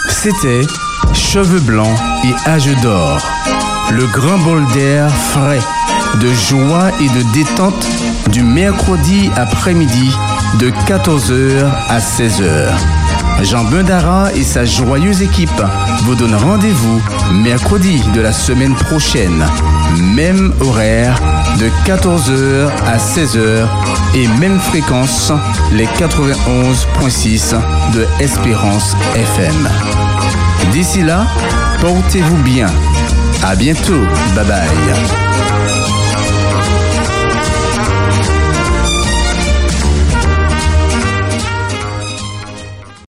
C'était Cheveux blancs et âge d'or. Le grand bol d'air frais, de joie et de détente du mercredi après-midi de 14h à 16h. Jean Bendara et sa joyeuse équipe vous donnent rendez-vous mercredi de la semaine prochaine. Même horaire de 14h à 16h et même fréquence les 91.6 de Espérance FM. D'ici là, portez-vous bien. À bientôt. Bye bye.